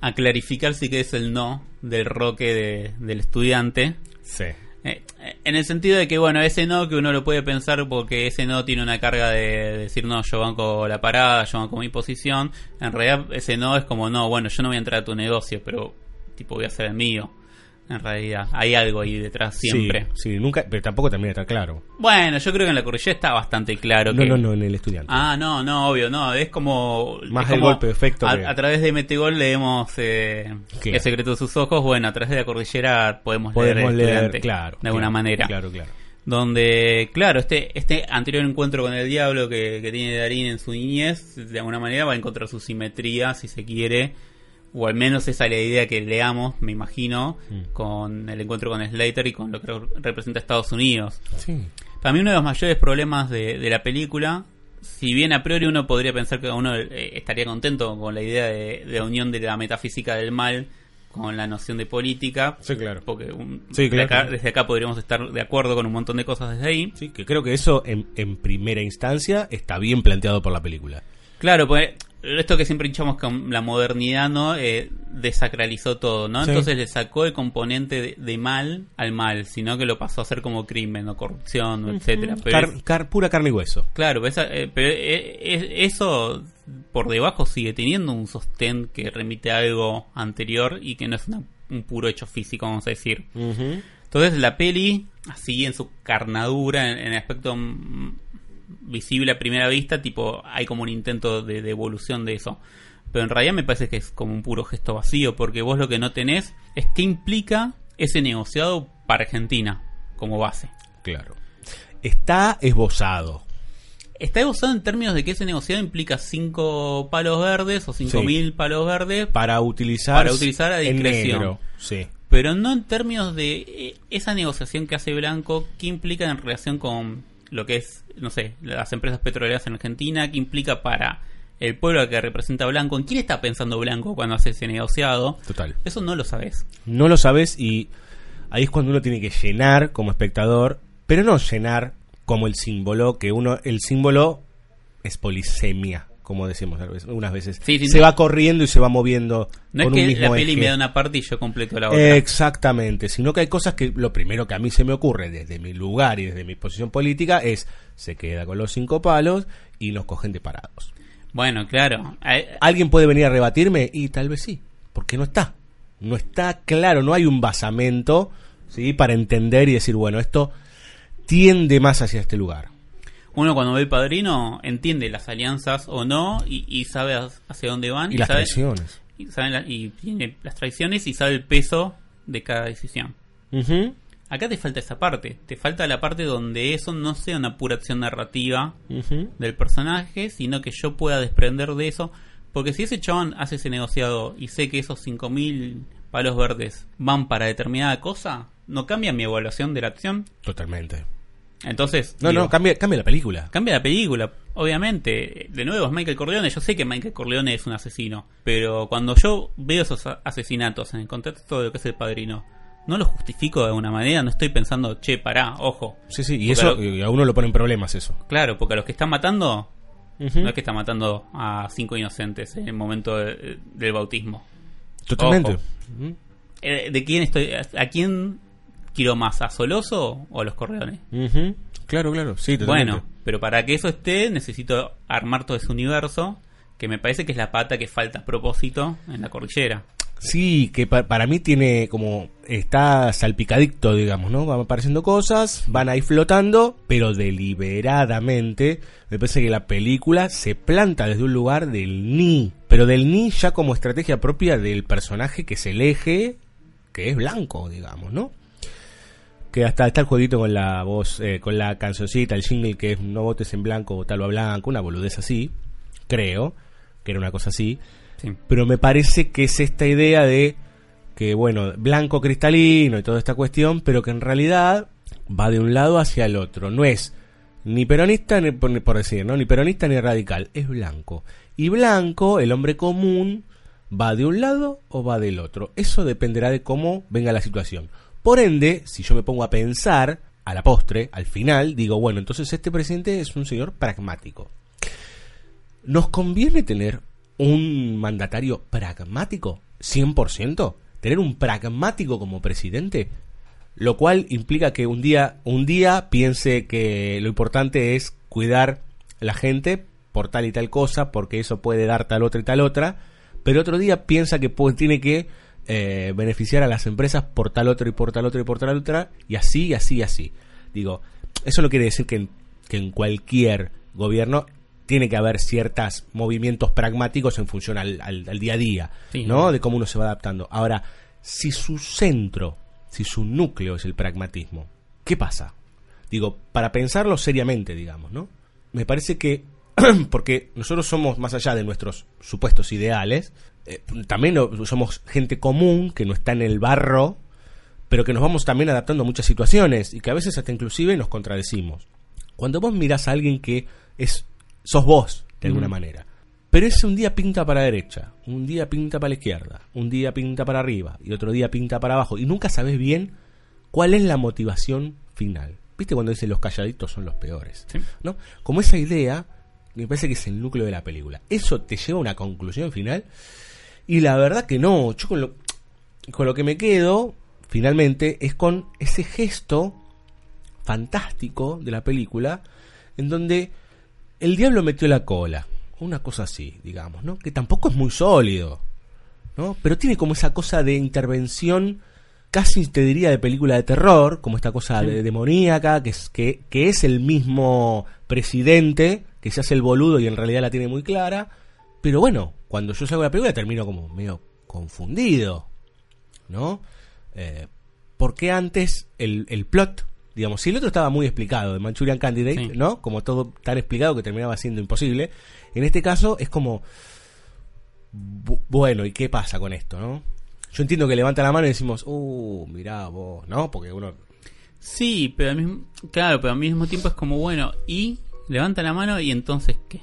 a clarificar si que es el no del roque de- del estudiante. Sí. Eh, en el sentido de que, bueno, ese no que uno lo puede pensar porque ese no tiene una carga de decir, no, yo banco la parada, yo banco mi posición. En realidad, ese no es como, no, bueno, yo no voy a entrar a tu negocio, pero, tipo, voy a hacer el mío. En realidad, hay algo ahí detrás siempre. Sí, sí, nunca, pero tampoco termina de estar claro. Bueno, yo creo que en la cordillera está bastante claro No, que... no, no, en el estudiante. Ah, no, no, obvio, no, es como... Más es el como golpe de efecto A, que- a través de Metegol leemos eh. El secreto de sus ojos, bueno, a través de la cordillera podemos, Podemos leer, El leer, Estudiante, claro. De alguna claro, manera. Claro, claro. Donde, claro, este, este anterior encuentro con el diablo que, que tiene Darín en su niñez, de alguna manera va a encontrar su simetría, si se quiere, o al menos esa es la idea que leamos, me imagino, Mm. con el encuentro con Slater y con lo que representa Estados Unidos. Sí. Para mí uno de los mayores problemas de, de la película, si bien a priori uno podría pensar que uno eh, estaría contento con la idea de, de unión de la metafísica del mal con la noción de política, Sí, claro. porque un- Sí, desde, acá, desde acá podríamos estar de acuerdo con un montón de cosas desde ahí. Sí, que creo que eso en, en primera instancia está bien planteado por la película. Claro, pues esto que siempre hinchamos con la modernidad, ¿no? Eh, desacralizó todo, ¿no? Sí. Entonces le sacó el componente de, de mal al mal, sino que lo pasó a hacer como crimen o corrupción, o etcétera. Pero Car- es- car- pura carne y hueso. Claro, esa- eh, pero eh, eh, eso por debajo sigue teniendo un sostén que remite a algo anterior y que no es una- un puro hecho físico, vamos a decir. Entonces la peli, así en su carnadura, en, en el aspecto mm, visible a primera vista, tipo hay como un intento de, de evolución de eso. Pero en realidad me parece que es como un puro gesto vacío, porque vos lo que no tenés es qué implica ese negociado para Argentina como base. Claro. Está esbozado. Está usado en términos de que ese negociado implica cinco palos verdes o cinco Sí. mil palos verdes, Para utilizar, Para utilizar a discreción. negro. Sí. pero no en términos de eh, esa negociación que hace Blanco, qué implica en relación con lo que es, no sé, las empresas petroleras en Argentina, qué implica para el pueblo que representa Blanco, en quién está pensando Blanco cuando hace ese negociado. Total. Eso no lo sabes. No lo sabes y ahí es cuando uno tiene que llenar como espectador, pero no llenar como el símbolo, que uno, el símbolo es polisemia, como decimos a veces-. Sí, sí, se no- va corriendo y se va moviendo No es un que mismo la peli eje. me da una parte y yo completo la otra. Exactamente, sino que hay cosas que lo primero que a mí se me ocurre desde mi lugar y desde mi posición política es se queda con los cinco palos y nos cogen de parados. Bueno, claro. ¿Alguien puede venir a rebatirme? Y tal vez sí, porque no está. No está claro, no hay un basamento ¿sí? para entender y decir, bueno, esto tiende más hacia este lugar. Uno cuando ve el padrino entiende las alianzas o no y, y sabe hacia dónde van Y las sabe- presiones. y, saben la- y tiene las traiciones y sabe el peso de cada decisión. Acá te falta esa parte, te falta la parte donde eso no sea una pura acción narrativa del personaje, sino que yo pueda desprender de eso. Porque si ese chabón hace ese negociado y sé que esos 5.000 palos verdes van para determinada cosa, ¿no cambia mi evaluación de la acción? Totalmente. Entonces, No, digo, no, cambia, cambia la película. cambia la película. Obviamente, de nuevo es Michael Corleone. Yo sé que Michael Corleone es un asesino, pero cuando yo veo esos a- asesinatos en el contexto de lo que es el padrino, no lo justifico de alguna manera. No estoy pensando, che, pará, ojo. Sí, sí, y eso lo- y a uno lo pone en problemas eso. Claro, porque a los que están matando no es que está matando a cinco inocentes en el momento de- del bautismo. Totalmente. Ojo. Eh, ¿De quién estoy? ¿A quién quiero más? ¿A Soloso o a los Corleones? Ujú. Claro, claro, sí, totalmente. Bueno, pero para que eso esté, necesito armar todo ese universo. Que me parece que es la pata que falta a propósito en la cordillera. Sí, que pa- para mí tiene como. Está salpicadicto, digamos, ¿no? Van apareciendo cosas, van ahí flotando, pero deliberadamente. Me parece que la película se planta desde un lugar del ni. Pero del ni ya como estrategia propia del personaje que se elige, que es blanco, digamos, ¿no? Que hasta está el jueguito con la voz, eh, con la cancioncita, el jingle que es no votes en blanco, votalo a blanco, una boludez así, creo, que era una cosa así Sí. pero me parece que es esta idea de que, bueno, blanco cristalino y toda esta cuestión, pero que en realidad va de un lado hacia el otro. No es ni peronista, ni, por por decir, ¿no? Ni peronista ni radical, es blanco. Y blanco, el hombre común, va de un lado o va del otro. Eso dependerá de cómo venga la situación. Por ende, si yo me pongo a pensar, a la postre, al final, digo, bueno, entonces este presidente es un señor pragmático. ¿Nos conviene tener un mandatario pragmático? ¿100%? ¿Tener un pragmático como presidente? Lo cual implica que un día, un día piense que lo importante es cuidar la gente por tal y tal cosa, porque eso puede dar tal otra y tal otra, pero otro día piensa que puede- tiene que eh, beneficiar a las empresas por tal otra y por tal otra y por tal otra, y así, y así, y así. Digo, eso no quiere decir que en, que en cualquier gobierno tiene que haber ciertos movimientos pragmáticos en función al, al- al día a día, Sí. ¿no? De cómo uno se va adaptando. Ahora, si su centro, si su núcleo es el pragmatismo, ¿qué pasa? Digo, para pensarlo seriamente, digamos, ¿no? Me parece que, porque nosotros somos más allá de nuestros supuestos ideales, eh, también lo- somos gente común que no está en el barro, pero que nos vamos también adaptando a muchas situaciones y que a veces hasta inclusive nos contradecimos. Cuando vos mirás a alguien que es sos vos de alguna Mm. manera, pero ese un día pinta para la derecha, un día pinta para la izquierda, un día pinta para arriba y otro día pinta para abajo y nunca sabes bien cuál es la motivación final. ¿Viste cuando dicen los calladitos son los peores? Sí. ¿No? Como esa idea, me parece que es el núcleo de la película. Eso te lleva a una conclusión final y la verdad que no, yo con lo, con lo que me quedo finalmente es con ese gesto fantástico de la película en donde el diablo metió la cola, una cosa así, digamos, ¿no? Que tampoco es muy sólido, ¿no? Pero tiene como esa cosa de intervención casi te diría de película de terror, como esta cosa de- demoníaca, que es, que, que es el mismo presidente, que se hace el boludo y en realidad la tiene muy clara, pero bueno, cuando yo salgo de la película termino como medio confundido, ¿no? Eh, porque antes el, el plot, digamos, si el otro estaba muy explicado, de Manchurian Candidate, Sí. ¿no? Como todo tan explicado que terminaba siendo imposible, en este caso es como, bu- bueno, ¿y qué pasa con esto, no? Yo entiendo que levanta la mano y decimos, uh, mirá vos, ¿no? Porque uno... Sí, pero al mismo, claro, pero al mismo tiempo es como, bueno, y levanta la mano y entonces, ¿qué?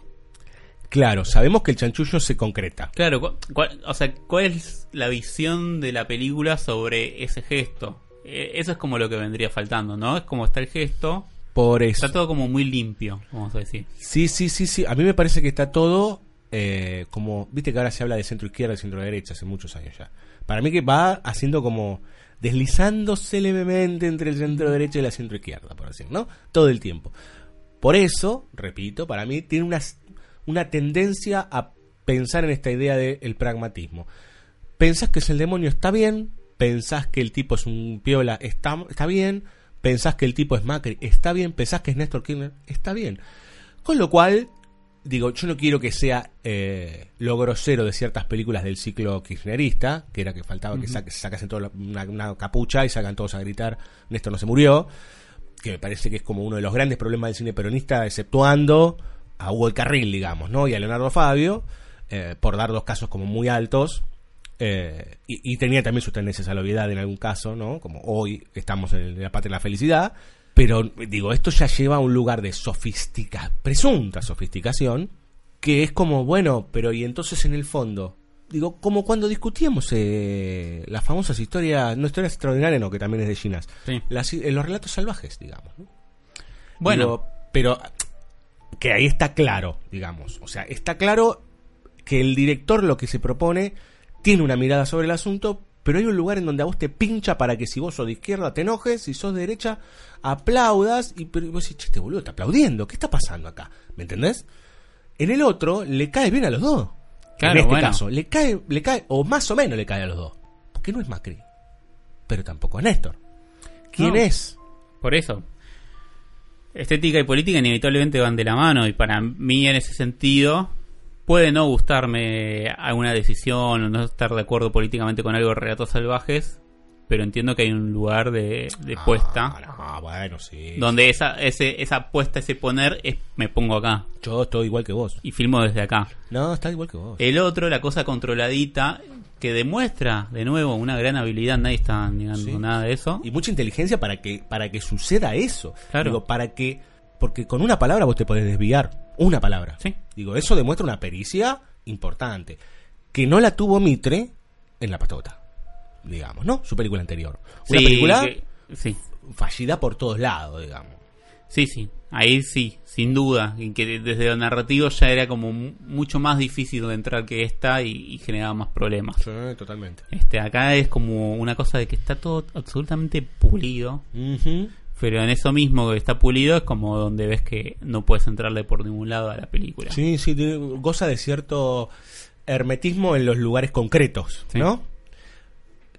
Claro, sabemos que el chanchullo se concreta. Claro, cu- cuál- o sea, ¿cuál es la visión de la película sobre ese gesto? Eh, eso es como lo que vendría faltando, ¿no? Es como está el gesto, Por eso. está todo como muy limpio, vamos a decir. Sí, sí, sí, sí. A mí me parece que está todo eh, como... Viste que ahora se habla de centro izquierda y centro derecha hace muchos años ya. Para mí que va haciendo como... Deslizándose levemente entre el centro derecha y la centro izquierda, por decir, ¿no? Todo el tiempo. Por eso, repito, para mí tiene una, una tendencia a pensar en esta idea del pragmatismo. Pensás que es el demonio, está bien. Pensás que el tipo es un piola, está, está bien. Pensás que el tipo es Macri, está bien. Pensás que es Néstor Kirchner, está bien. Con lo cual, digo, yo no quiero que sea eh, lo grosero de ciertas películas del ciclo kirchnerista, que era que faltaba que saque- sacasen toda una, una capucha y sacan todos a gritar, Néstor no se murió, que me parece que es como uno de los grandes problemas del cine peronista, exceptuando a Hugo el Carril, digamos, ¿no? Y a Leonardo Fabio, eh, por dar dos casos como muy altos, eh, y, tenía también sus tendencias a la obviedad en algún caso, ¿no? Como hoy estamos en la parte de la felicidad. Pero digo, esto ya lleva a un lugar de sofistica, presunta sofisticación, que es como, bueno, pero y entonces en el fondo, digo, como cuando discutíamos eh, las famosas historias, no historias extraordinarias, no, que también es de Ginas, Sí. las, eh, los relatos salvajes, digamos. ¿no? Bueno, Digo, pero que ahí está claro, digamos. O sea, está claro que el director lo que se propone tiene una mirada sobre el asunto, pero hay un lugar en donde a vos te pincha para que si vos sos de izquierda te enojes, si sos de derecha aplaudas, y pero vos decís, che, este boludo está aplaudiendo, ¿qué está pasando acá? ¿Me entendés? En el otro le cae bien a los dos. Claro, en este bueno. caso, le cae, le cae, o más o menos le cae a los dos. Porque no es Macri, pero tampoco es Néstor. ¿Quién No. es? por eso. Estética y política inevitablemente van de la mano y para mí en ese sentido puede no gustarme alguna decisión o no estar de acuerdo políticamente con algo de relatos salvajes, pero entiendo que hay un lugar de, de puesta Ah, no, bueno, sí. donde esa, ese, esa puesta, ese poner, es me pongo acá Yo estoy igual que vos. y filmo desde acá. No, está igual que vos. El otro, la cosa controladita, que demuestra de nuevo una gran habilidad, nadie está negando Sí. nada de eso. Y mucha inteligencia para que, para que suceda eso. Claro. Digo, para que. Porque con una palabra vos te podés desviar. Una palabra. Sí. Digo, eso demuestra una pericia importante. Que no la tuvo Mitre en La Patota. Digamos, ¿no? Su película anterior. Una Sí, película que- sí, fallida por todos lados, digamos. sí, sí, ahí sí, sin duda, y que desde lo narrativo ya era como mu- mucho más difícil de entrar que esta y, y generaba más problemas. Sí, totalmente. Este, acá es como una cosa de que está todo absolutamente pulido, pero en eso mismo que está pulido es como donde ves que no puedes entrarle por ningún lado a la película. Sí, sí, goza de cierto hermetismo en los lugares concretos, Sí. ¿no?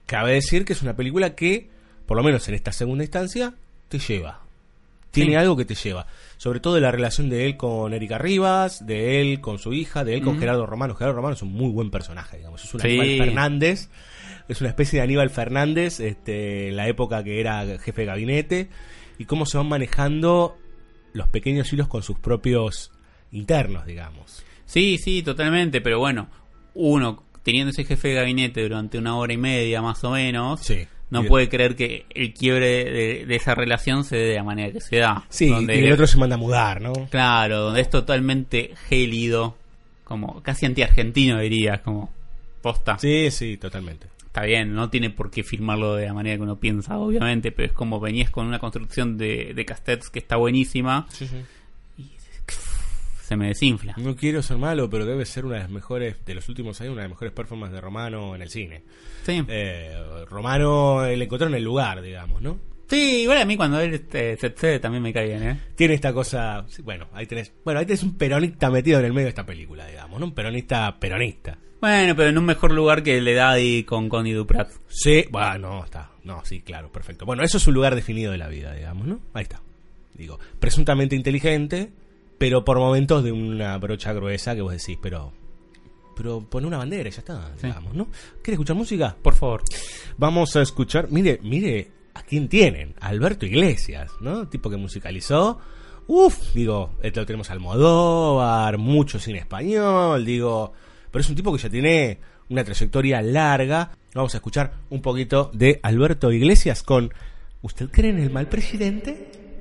Cabe decir que es una película que, por lo menos en esta segunda instancia, te lleva. Tiene Sí. algo que te lleva. Sobre todo de la relación de él con Erika Rivas, de él con su hija, de él con. Gerardo Romano. Gerardo Romano es un muy buen personaje, digamos. Es un Sí. Aníbal Fernández. Es una especie de Aníbal Fernández, este, en la época que era jefe de gabinete. Y cómo se van manejando los pequeños hilos con sus propios internos, digamos. Sí, sí, totalmente, pero bueno, uno teniendo ese jefe de gabinete durante una hora y media más o menos, Sí. no puede creer que el quiebre de, de esa relación se dé de la manera que se da. Sí, donde, y el otro se manda a mudar, ¿no? Claro, donde es totalmente gélido, como casi anti-argentino dirías, como posta. Sí, sí, totalmente. Está bien, no tiene por qué firmarlo de la manera que uno piensa, obviamente, pero es como venías con una construcción de, de Castells que está buenísima, se me desinfla. No quiero ser malo, pero debe ser una de las mejores, de los últimos años, una de las mejores performances de Romano en el cine. Sí. Eh, Romano le encontró en el lugar, digamos, ¿no? Sí, igual a mí cuando él este, se excede también me cae bien, ¿eh? Tiene esta cosa, bueno, ahí tenés, bueno, ahí tenés un peronista metido en el medio de esta película, digamos, ¿no? Un peronista peronista. Bueno, pero en un mejor lugar que el Daddy con Connie Duprat. Sí, bueno, no, está, no, sí, claro, perfecto. Bueno, eso es un lugar definido de la vida, digamos, ¿no? Ahí está. Digo, presuntamente inteligente, pero por momentos de una brocha gruesa que vos decís, pero pero pone una bandera y ya está, Sí. digamos, ¿no? ¿Quieres escuchar música? Por favor. Vamos a escuchar, mire, mire, ¿a quién tienen? Alberto Iglesias, ¿no? Tipo que musicalizó. Uf, digo, lo tenemos al Almodóvar, mucho cine español, digo, pero es un tipo que ya tiene una trayectoria larga. Vamos a escuchar un poquito de Alberto Iglesias con ¿Usted cree en el mal presidente?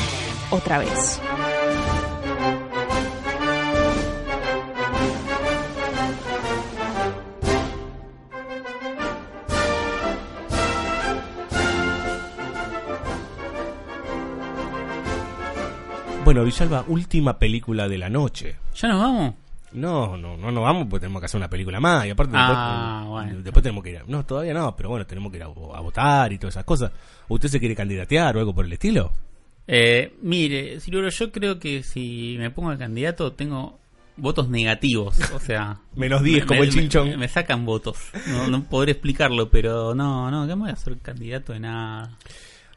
Otra vez. Bueno, Villalba, última película de la noche. ¿Ya nos vamos? No, no, no nos vamos porque tenemos que hacer una película más. Y aparte, Ah, después, bueno. después tenemos que ir. a- no, todavía no, pero bueno, tenemos que ir a, a votar y todas esas cosas. ¿Usted se quiere candidatear o algo por el estilo? Eh, mire, Silvio, yo creo que si me pongo de candidato tengo votos negativos. O sea, Menos 10, me- como me- el chinchón. Me, me sacan votos. No, no podré explicarlo, pero no, no, ¿qué me voy a ser candidato de nada?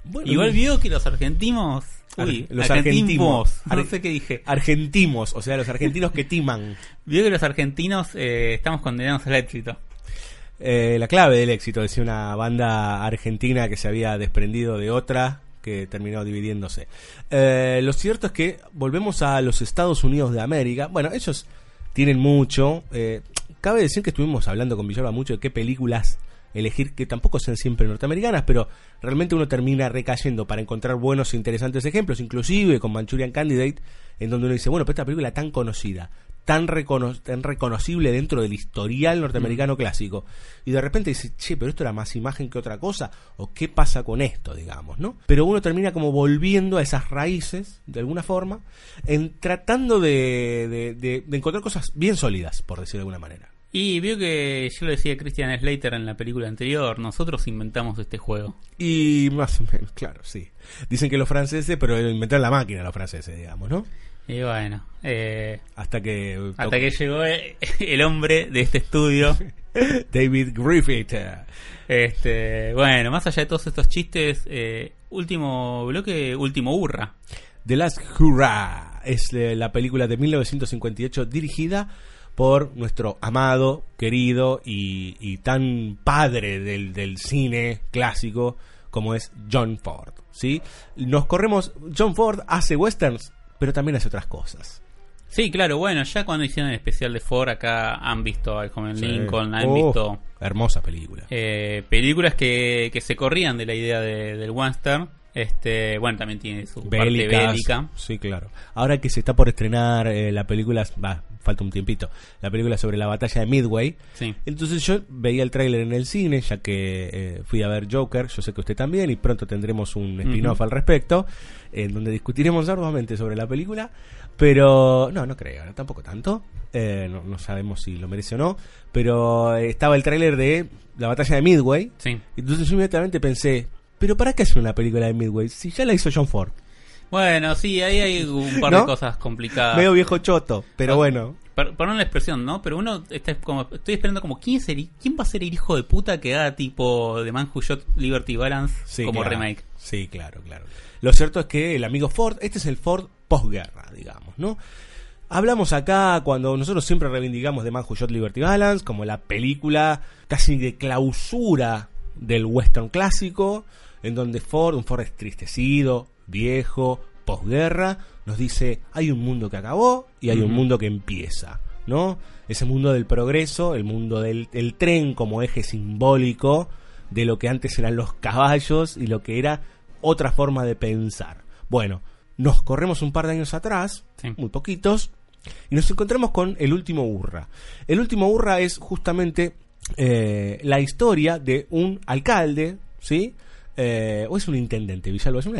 Bueno, Igual vio que los argentinos. Uy, Ar- los argentimos. argentimos. No sé qué dije. Argentimos, o sea, los argentinos que timan. Vio que los argentinos eh, estamos condenados al éxito. Eh, la clave del éxito, decía una banda argentina que se había desprendido de otra que terminó dividiéndose. Eh, lo cierto es que volvemos a los Estados Unidos de América. Bueno, ellos tienen mucho. eh, cabe decir que estuvimos hablando con Villalba mucho de qué películas elegir, que tampoco sean siempre norteamericanas, pero realmente uno termina recayendo para encontrar buenos e interesantes ejemplos, inclusive con Manchurian Candidate, en donde uno dice, bueno, pero esta película tan conocida, tan, recono- tan reconocible dentro del historial norteamericano clásico, y de repente dice, che, pero esto era más imagen que otra cosa, o qué pasa con esto, digamos, ¿no? Pero uno termina como volviendo a esas raíces, de alguna forma, en tratando de, de- de- de encontrar cosas bien sólidas, por decirlo de alguna manera. Y vio que yo lo decía Christian Slater en la película anterior, nosotros inventamos este juego. Y más o menos, claro, sí. Dicen que los franceses, pero inventaron la máquina los franceses, digamos, ¿no? Y bueno, eh, Hasta que... hasta que llegó eh, el hombre de este estudio. David Griffith. Este, bueno, más allá de todos estos chistes, eh, último bloque, último hurra. The Last Hurrah es eh, la película de 1958 dirigida por nuestro amado, querido y, y tan padre del, del cine clásico como es John Ford. ¿sí? Nos corremos, John Ford hace westerns, pero también hace otras cosas. Sí, claro, bueno, ya cuando hicieron el especial de Ford acá han visto al joven Sí. Lincoln, han Oh, visto Hermosa película. eh, películas que, que se corrían de la idea de- del western. Este, bueno, también tiene su parte bélica. Sí, claro. Ahora que se está por estrenar eh, la película, va, falta un tiempito, la película sobre la batalla de Midway. Sí. Entonces yo veía el tráiler en el cine, ya que eh, fui a ver Joker, yo sé que usted también, y pronto tendremos un spin-off al respecto, en donde discutiremos arduamente sobre la película. Pero no, no creo, ¿no? tampoco tanto. Eh, no, no sabemos si lo merece o no. Pero eh, estaba el tráiler de la batalla de Midway. Sí. Entonces yo inmediatamente pensé, ¿pero para qué hacer una película de Midway? Si ya la hizo John Ford. Bueno, sí, ahí hay un par ¿No? de cosas complicadas. Medio viejo choto, pero bueno. Per- Perdón la expresión, ¿no? Pero uno está como, estoy esperando como quién sería, quién va a ser el hijo de puta que haga tipo The Man Who Shot Liberty Balance Sí, como claro. remake. Sí, claro, claro. Lo cierto es que el amigo Ford, este es el Ford posguerra, digamos, ¿no? Hablamos acá cuando nosotros siempre reivindicamos The Man Who Shot Liberty Balance como la película casi de clausura del western clásico, en donde Ford, un Ford entristecido, viejo, posguerra, nos dice hay un mundo que acabó y hay un mundo que empieza, ¿no? Ese mundo del progreso, el mundo del el tren como eje simbólico de lo que antes eran los caballos y lo que era otra forma de pensar. Bueno, nos corremos un par de años atrás, muy poquitos, y nos encontramos con el último Urra. El último Urra es justamente eh, la historia de un alcalde, ¿sí? Eh, o es un intendente, Villalba, es un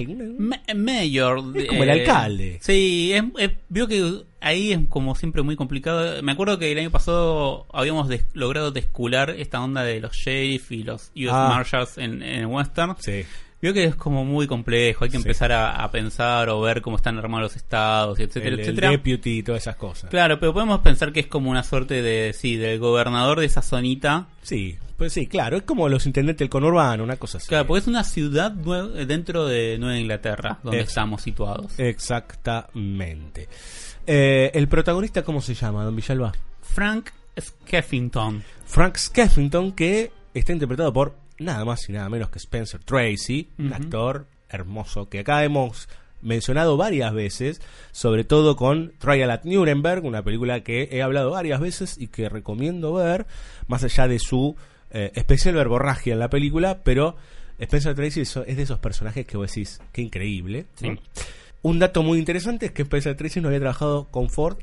Mayor. Es como el alcalde. Sí, es, es- veo que ahí es como siempre muy complicado. Me acuerdo que el año pasado habíamos des- logrado descular esta onda de los sheriff y los US Ah. Marshals en, en Western. Sí. Veo que es como muy complejo, hay que Sí. empezar a, a pensar o ver cómo están armados los estados, y etcétera, el, el etcétera. deputy y todas esas cosas. Claro, pero podemos pensar que es como una suerte de, sí, del gobernador de esa zonita. Sí, pues sí, claro, es como los intendentes del conurbano, una cosa así. Claro, porque es una ciudad nue- dentro de Nueva Inglaterra, donde Ex- estamos situados. Exactamente. Eh, ¿El protagonista cómo se llama, don Villalba? Frank Skeffington. Frank Skeffington, que está interpretado por nada más y nada menos que Spencer Tracy, un actor hermoso que acá hemos mencionado varias veces, sobre todo con Trial at Nuremberg, una película que he hablado varias veces y que recomiendo ver, más allá de su eh, especial verborragia en la película, pero Spencer Tracy es, de esos personajes que vos decís, qué increíble. Sí. ¿no? Un dato muy interesante es que Spencer Tracy no había trabajado con Ford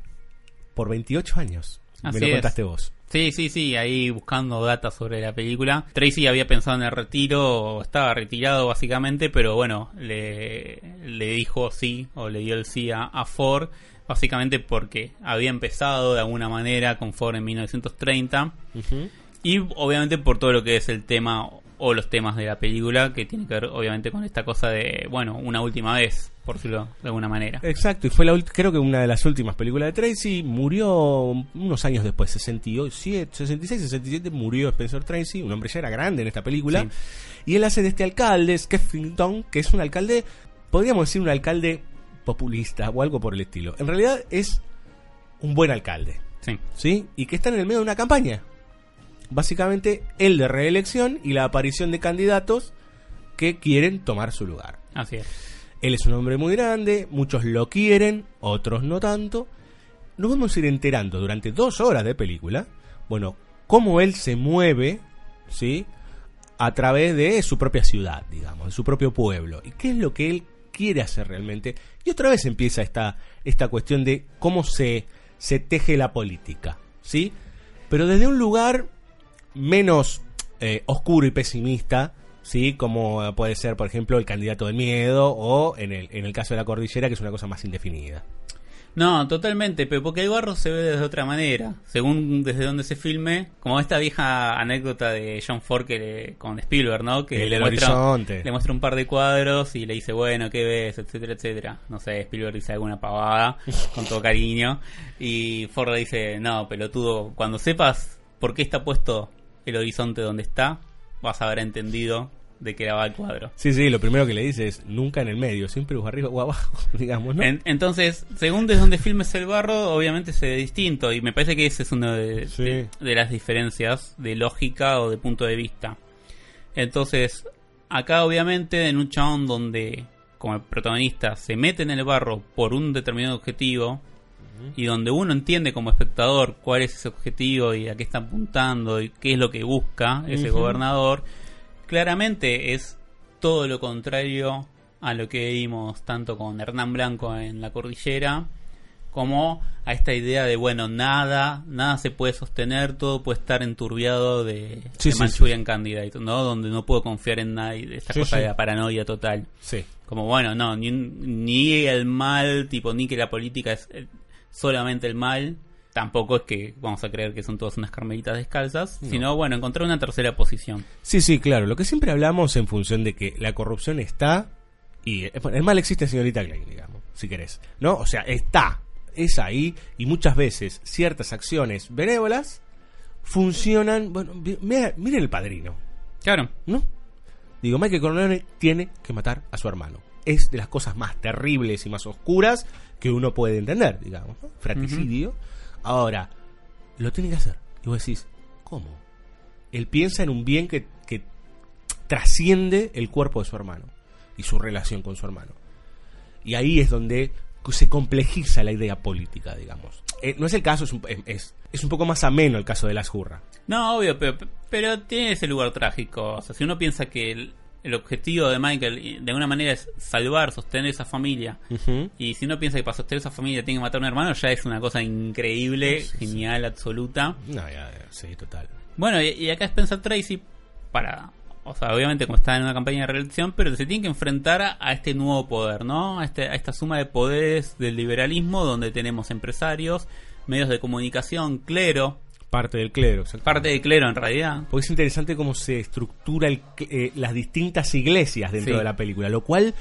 por 28 años. Así Me lo es. contaste vos. Sí, sí, sí, ahí buscando data sobre la película. Tracy había pensado en el retiro, estaba retirado básicamente, pero bueno, le, le dijo sí, o le dio el sí a, a Ford, básicamente porque había empezado de alguna manera con Ford en 1930, y obviamente por todo lo que es el tema o los temas de la película, que tiene que ver obviamente con esta cosa de, bueno, una última vez, por decirlo de alguna manera. Exacto, y fue la creo que una de las últimas películas de Tracy. Murió unos años después, 67, 66, 67, murió Spencer Tracy. Un hombre ya era grande en esta película. Y él hace de este alcalde, Skeffington, que es un alcalde, podríamos decir un alcalde populista o algo por el estilo. En realidad es un buen alcalde. Sí. ¿Sí? Y que está en el medio de una campaña. Básicamente el de reelección y la aparición de candidatos que quieren tomar su lugar. Así es. Él es un hombre muy grande, muchos lo quieren, otros no tanto. Nos vamos a ir enterando durante dos horas de película, bueno, cómo él se mueve, ¿sí? A través de su propia ciudad, digamos, de su propio pueblo. Y qué es lo que él quiere hacer realmente. Y otra vez empieza esta, esta cuestión de cómo se, se teje la política, ¿sí? Pero desde un lugar menos eh, oscuro y pesimista, ¿sí? Como eh, puede ser, por ejemplo, el candidato del miedo o en el, en el caso de la cordillera, que es una cosa más indefinida. No, totalmente, pero porque el barro se ve de otra manera, según desde donde se filme, como esta vieja anécdota de John Ford que le- con Spielberg, ¿no? Que El le muestra, horizonte. le muestra un par de cuadros y le dice, bueno, ¿qué ves? etcétera, etcétera. No sé, Spielberg dice alguna pavada, con todo cariño, y Ford le dice, no, pelotudo, cuando sepas por qué está puesto el horizonte donde está, vas a haber entendido de qué va el cuadro. Sí, sí, lo primero que le dice es nunca en el medio, siempre o arriba o abajo, digamos, ¿no? En- entonces, según desde donde filmes el barro, obviamente se ve distinto. Y me parece que esa es una de, Sí. de- de las diferencias de lógica o de punto de vista. Entonces, acá obviamente en un chabón donde, como el protagonista, se mete en el barro por un determinado objetivo, y donde uno entiende como espectador cuál es ese objetivo y a qué está apuntando y qué es lo que busca ese gobernador, claramente es todo lo contrario a lo que vimos tanto con Hernán Blanco en la cordillera como a esta idea de bueno nada nada se puede sostener todo puede estar enturbiado de, Sí, de sí, Manchurian Candidate no donde no puedo confiar en nadie de esta cosa de la paranoia total. Sí. como bueno no ni, ni el mal tipo ni que la política es eh, solamente el mal tampoco es que vamos a creer que son todas unas carmelitas descalzas No. sino bueno encontrar una tercera posición Sí, sí, claro. Lo que siempre hablamos en función de que la corrupción está y eh, el mal existe, señorita Klein, digamos, si querés. ¿No? O sea, está, es ahí y muchas veces ciertas acciones benévolas funcionan. Bueno, mira- miren el padrino, claro ¿no? Digo, Michael Corleone tiene que matar a su hermano. Es de las cosas más terribles y más oscuras que uno puede entender, digamos. ¿no? Fratricidio. Ahora, lo tiene que hacer. Y vos decís, ¿cómo? Él piensa en un bien que, que trasciende el cuerpo de su hermano y su relación con su hermano. Y ahí es donde se complejiza la idea política, digamos. Eh, no es el caso, es un, es, es un poco más ameno el caso de las Jurra. No, obvio, pero, pero tiene ese lugar trágico. O sea, si uno piensa que el, el objetivo de Michael de alguna manera es salvar, sostener esa familia, y si uno piensa que para sostener esa familia tiene que matar a un hermano, ya es una cosa increíble, genial, absoluta. No, ya, ya, sí, total. Bueno, y, y acá Spencer Tracy, para o sea, obviamente como está en una campaña de reelección, pero se tiene que enfrentar a, a este nuevo poder, ¿no? A, este, a esta suma de poderes del liberalismo donde tenemos empresarios, medios de comunicación, clero. Parte del clero. Parte del clero en realidad. Porque es interesante cómo se estructura el, eh, las distintas iglesias dentro Sí. de la película, lo cual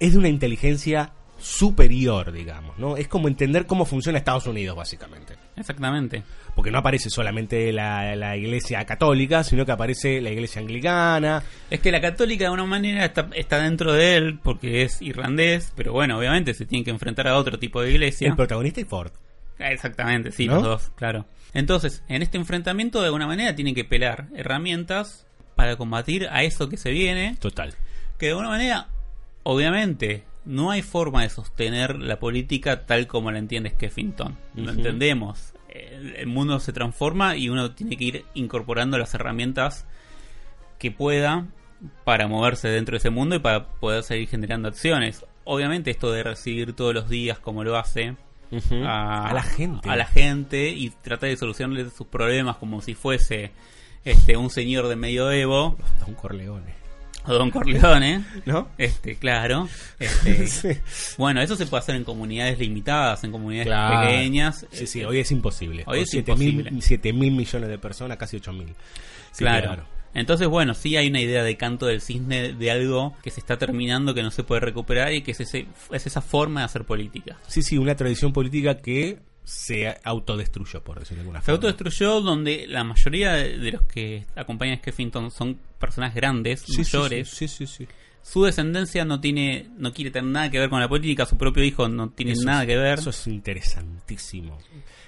es de una inteligencia superior, digamos, ¿no? Es como entender cómo funciona Estados Unidos, básicamente. Exactamente. Porque no aparece solamente la, la iglesia católica, sino que aparece la iglesia anglicana. Es que la católica de una manera está, está dentro de él porque es irlandés, pero bueno, obviamente se tiene que enfrentar a otro tipo de iglesia. El protagonista y Ford. Exactamente, sí, ¿No? los dos, claro. Entonces, en este enfrentamiento de alguna manera tienen que pelar herramientas para combatir a eso que se viene. Total. Que de alguna manera, obviamente, no hay forma de sostener la política tal como la entiende Skeffington. Lo entendemos. El, el mundo se transforma y uno tiene que ir incorporando las herramientas que pueda para moverse dentro de ese mundo y para poder seguir generando acciones. Obviamente esto de recibir todos los días como lo hace A, A la gente. a la gente y tratar de solucionarle sus problemas como si fuese este un señor de medioevo Don Corleone. o Don Corleone, ¿No? Este, claro. Este, Sí. Bueno, eso se puede hacer en comunidades limitadas, en comunidades Claro. pequeñas. Sí, sí, hoy es imposible. Hoy es 7 mil, imposible. 7 mil millones de personas, casi 8 mil. Sí, claro. Entonces, bueno, sí hay una idea de canto del cisne de algo que se está terminando, que no se puede recuperar y que es, ese, es esa forma de hacer política. Sí, sí, una tradición política que se autodestruyó, por decirlo de alguna Se forma. autodestruyó donde la mayoría de los que acompañan a Skeffington son personas grandes, Sí, sí, mayores. Sí, sí, sí. Su descendencia no tiene, no quiere tener nada que ver con la política, su propio hijo no tiene Eso nada es- que ver. Eso es interesantísimo.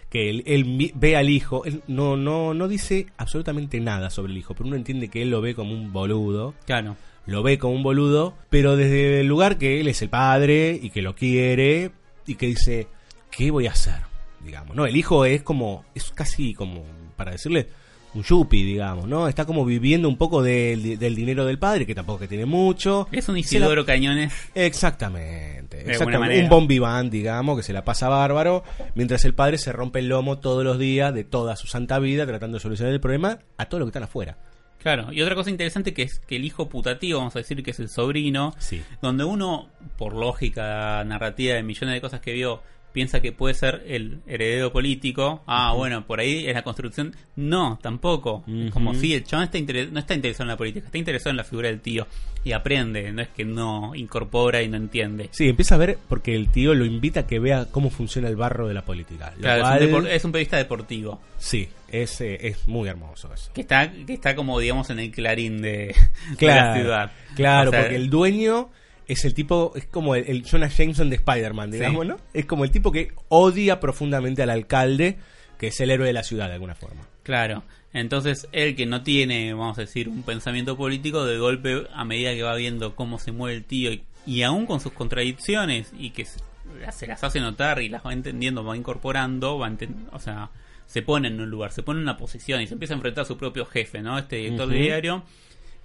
Que él, él ve al hijo, él no, no, no dice absolutamente nada sobre el hijo, pero uno entiende que él lo ve como un boludo. Claro. Lo ve como un boludo, pero desde el lugar que él es el padre y que lo quiere y que dice, ¿qué voy a hacer? Digamos, ¿no? El hijo es como, es casi como, para decirle, un yuppie, digamos, ¿no? Está como viviendo un poco del, del dinero del padre, que tampoco que tiene mucho. Es un Se la- Isidoro Cañones. Exactamente. alguna exactamente. manera. Un bon vivant, digamos, que se la pasa bárbaro, mientras el padre se rompe el lomo todos los días de toda su santa vida tratando de solucionar el problema a todos los que están afuera. Claro, y otra cosa interesante que es que el hijo putativo, vamos a decir que es el sobrino, Sí. donde uno, por lógica narrativa de millones de cosas que vio, piensa que puede ser el heredero político. Ah, bueno, por ahí es la construcción. No, tampoco. Como si el chabón está no está interesado en la política, está interesado en la figura del tío. Y aprende, no es que no incorpora y no entiende. Sí, empieza a ver porque el tío lo invita a que vea cómo funciona el barro de la política. Lo Claro, cual- es, un depor- es un periodista deportivo. Sí, es, eh, es muy hermoso eso. Que está, que está como, digamos, en el clarín de, la ciudad. Claro, O sea, porque el dueño es el tipo, es como el, el Jonah Jameson de Spider-Man, digamos, Sí. ¿no? Es como el tipo que odia profundamente al alcalde, que es el héroe de la ciudad de alguna forma. Claro. Entonces, él que no tiene, vamos a decir, un pensamiento político, de golpe, a medida que va viendo cómo se mueve el tío, y, y aún con sus contradicciones, y que se, se las hace notar y las va entendiendo, va incorporando, va o sea, se pone en un lugar, se pone en una posición y se empieza a enfrentar a su propio jefe, ¿no? Este director Ujú. de diario,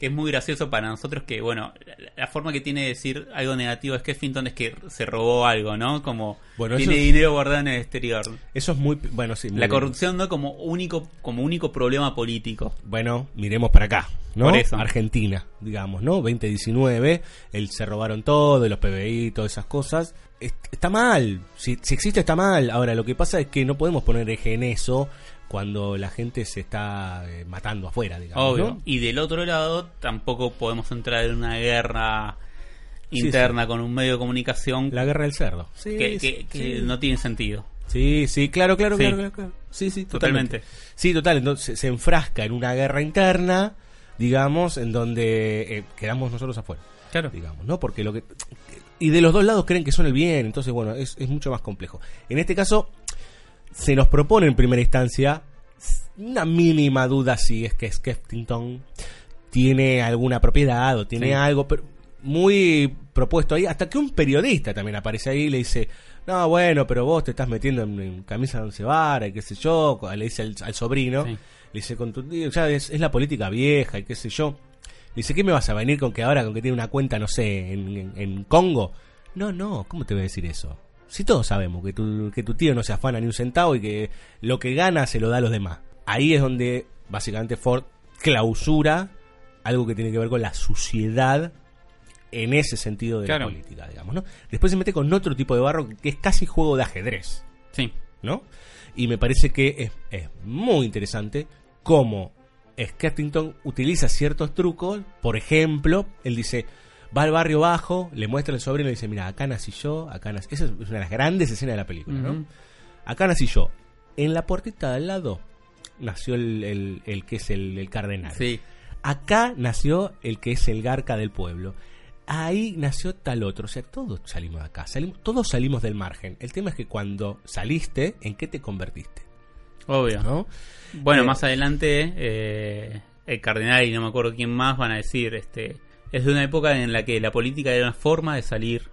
que es muy gracioso para nosotros que, bueno, la, la forma que tiene de decir algo negativo es que Skeffington es que se robó algo, ¿no? Como Bueno, tiene es- dinero guardado en el exterior. Eso es muy, bueno, sí. muy La bien. corrupción no como único como único problema político. Bueno, miremos para acá, ¿no? Por eso. Argentina, digamos, ¿no? 2019, él se robaron todo, los PBI, todas esas cosas. Es- Está mal, si, si existe está mal. Ahora, lo que pasa es que no podemos poner eje en eso cuando la gente se está eh, matando afuera, digamos, Obvio. ¿no? Y del otro lado tampoco podemos entrar en una guerra Sí, interna con un medio de comunicación La guerra del cerdo. Sí, que, sí, que- que sí. no tiene sentido. Sí, sí, claro, claro, Sí. claro, claro, claro. Sí, sí, Totalmente. totalmente. Sí, total, entonces se enfrasca en una guerra interna, digamos, en donde eh, quedamos nosotros afuera. Claro. digamos, ¿no? Porque lo que y de los dos lados creen que son el bien, entonces bueno, es, es mucho más complejo. En este caso se nos propone en primera instancia una mínima duda si es que Skeffington tiene alguna propiedad o tiene Sí. algo, pero muy propuesto ahí, hasta que un periodista también aparece ahí y le dice, no, bueno, pero vos te estás metiendo en, en camisa de once varas y qué sé yo, le dice al, al sobrino, Sí. le dice, con tu, ya es, es la política vieja y qué sé yo. Le dice, ¿qué me vas a venir con que ahora, con que tiene una cuenta, no sé, en, en- en Congo? No, no, ¿cómo te voy a decir eso? Si todos sabemos que tu, que tu tío no se afana ni un centavo y que lo que gana se lo da a los demás. Ahí es donde básicamente Ford clausura algo que tiene que ver con la suciedad en ese sentido de Claro. la política, digamos, ¿no? Después se mete con otro tipo de barro que es casi juego de ajedrez. Sí. ¿no? Y me parece que es, es muy interesante cómo Skeffington utiliza ciertos trucos. Por ejemplo, él dice, va al barrio bajo, le muestra al sobrino y le dice, mira, acá nací yo, acá nací... Esa es una de las grandes escenas de la película, ¿no? Acá nací yo. En la puertita de al lado nació el, el- el que es el, el cardenal. Sí. Acá nació el que es el garca del pueblo. Ahí nació tal otro. O sea, todos salimos de acá. Salimos, todos salimos del margen. El tema es que cuando saliste, ¿en qué te convertiste? Obvio. ¿No? Bueno, Eh, más adelante eh, el cardenal y no me acuerdo quién más van a decir, este, es de una época en la que la política era una forma de salir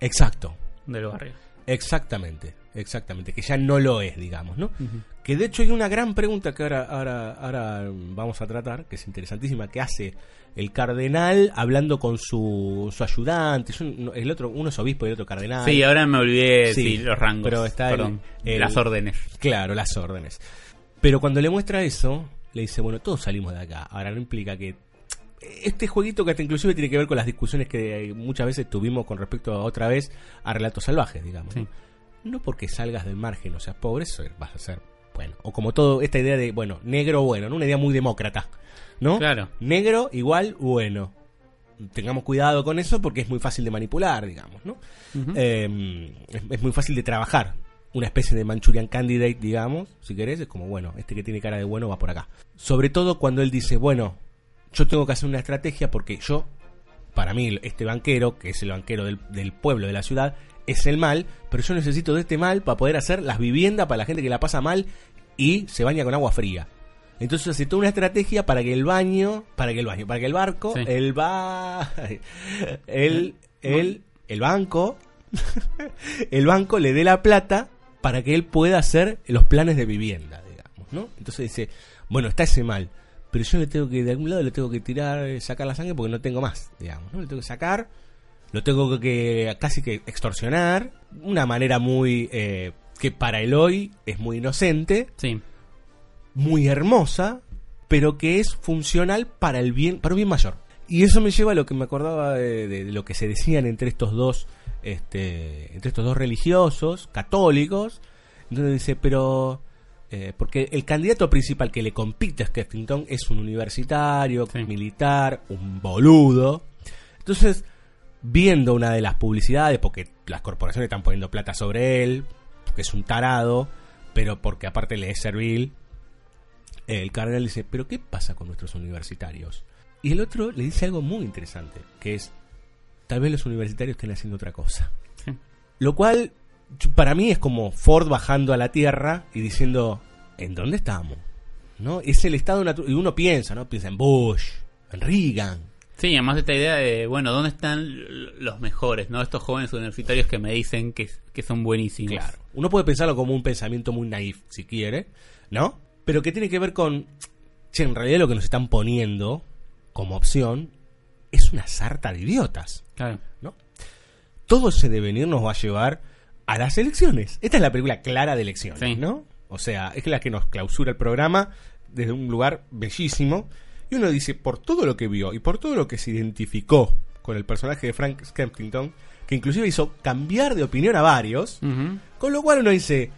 Exacto. del barrio. Exactamente. Exactamente. Que ya no lo es, digamos, ¿no? Que de hecho hay una gran pregunta que ahora, ahora, ahora vamos a tratar, que es interesantísima, que hace el cardenal hablando con su, su ayudante. Un- el otro, uno es obispo y el otro cardenal. Sí, ahora me olvidé Sí, sí, los rangos. pero está el- perdón, el- las órdenes. Claro, las órdenes. Pero cuando le muestra eso, le dice, bueno, todos salimos de acá. Ahora no implica que... Este jueguito que hasta inclusive tiene que ver con las discusiones que muchas veces tuvimos con respecto a otra vez a relatos salvajes, digamos. ¿no? Sí. No porque salgas del margen o seas pobre, eso vas a ser bueno. O como todo, esta idea de, bueno, negro bueno, ¿no? Una idea muy demócrata, ¿no? Claro. Negro igual bueno. Tengamos cuidado con eso porque es muy fácil de manipular, digamos, ¿no? Eh, es, es muy fácil de trabajar. Una especie de Manchurian Candidate, digamos, si querés, es como, bueno, este que tiene cara de bueno va por acá. Sobre todo cuando él dice, bueno, yo tengo que hacer una estrategia porque yo, para mí, este banquero, que es el banquero del, del pueblo, de la ciudad, es el mal, pero yo necesito de este mal para poder hacer las viviendas para la gente que la pasa mal y se baña con agua fría. Entonces hace toda una estrategia para que el baño, para que el baño, para que el barco, Sí. el va, el, el, el banco, el banco le dé la plata para que él pueda hacer los planes de vivienda, digamos, ¿no? Entonces dice, bueno, está ese mal, pero yo le tengo que, de algún lado le tengo que tirar, eh, sacar la sangre porque no tengo más, digamos, ¿no? Le tengo que sacar, lo tengo que casi que extorsionar, una manera muy, eh, que para el hoy es muy inocente, Sí. muy hermosa, pero que es funcional para el bien, para un bien mayor. Y eso me lleva a lo que me acordaba de, de- de lo que se decían entre estos dos, este, entre estos dos religiosos, católicos. Entonces dice, pero eh, porque el candidato principal que le compite a Skeffington es un universitario, Sí. militar, un boludo. Entonces, viendo una de las publicidades, porque las corporaciones están poniendo plata sobre él, porque es un tarado, pero porque aparte le es servil, el cardenal dice, pero ¿qué pasa con nuestros universitarios? Y el otro le dice algo muy interesante, que es, tal vez los universitarios estén haciendo otra cosa. Sí. Lo cual, para mí es como Ford bajando a la tierra y diciendo, ¿en dónde estamos? ¿No? Es el estado natural, y uno piensa, ¿no? Piensa en Bush, en Reagan, Sí, además de esta idea de, bueno, ¿dónde están los mejores, no? Estos jóvenes universitarios que me dicen que, que son buenísimos. Claro. Uno puede pensarlo como un pensamiento muy naif, si quiere, ¿no? Pero que tiene que ver con. Che, en realidad lo que nos están poniendo como opción es una sarta de idiotas, Claro. ¿no? Todo ese devenir nos va a llevar a las elecciones. Esta es la película clara de elecciones, Sí. ¿no? O sea, es la que nos clausura el programa desde un lugar bellísimo. Y uno dice, por todo lo que vio y por todo lo que se identificó con el personaje de Frank Skempington, que inclusive hizo cambiar de opinión a varios, con lo cual uno dice,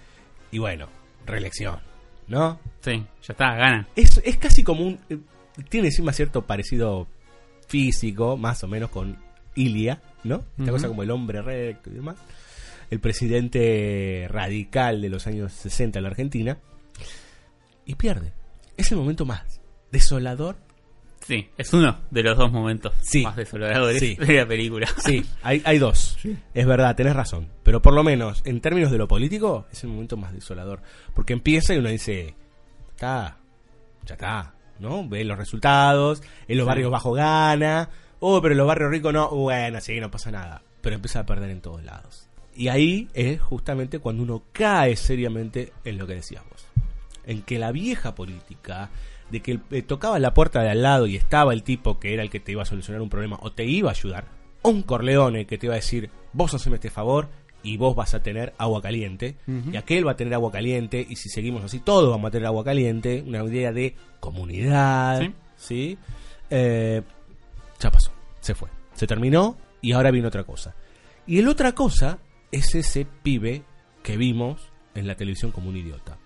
y bueno, reelección, ¿no? Sí, ya está, gana. Es, es casi como un... eh, Tiene encima cierto parecido físico, más o menos con Ilia, ¿no? Esta cosa como el hombre recto y demás. El presidente radical de los años 60 de la Argentina. Y pierde. Es el momento más desolador. Sí, es uno de los dos momentos Sí. más desoladores Sí. de la película. Sí, hay, hay dos. Es verdad, tenés razón. Pero por lo menos, en términos de lo político, es el momento más desolador. Porque empieza y uno dice, está, ya está, ¿no? Ve los resultados, en los Sí. barrios bajo gana, Oh, pero los barrios ricos no. Bueno, sí, no pasa nada. Pero empieza a perder en todos lados. Y ahí es justamente cuando uno cae seriamente en lo que decías vos. En que la vieja política, de que eh, tocaba la puerta de al lado y estaba el tipo que era el que te iba a solucionar un problema o te iba a ayudar, o un Corleone que te iba a decir, vos haceme este favor y vos vas a tener agua caliente, y aquel va a tener agua caliente, y si seguimos así, todos vamos a tener agua caliente, una idea de comunidad, Sí. ¿sí? Eh, ya pasó, se fue, se terminó, y ahora viene otra cosa. Y el otra cosa es ese pibe que vimos en la televisión como un idiota.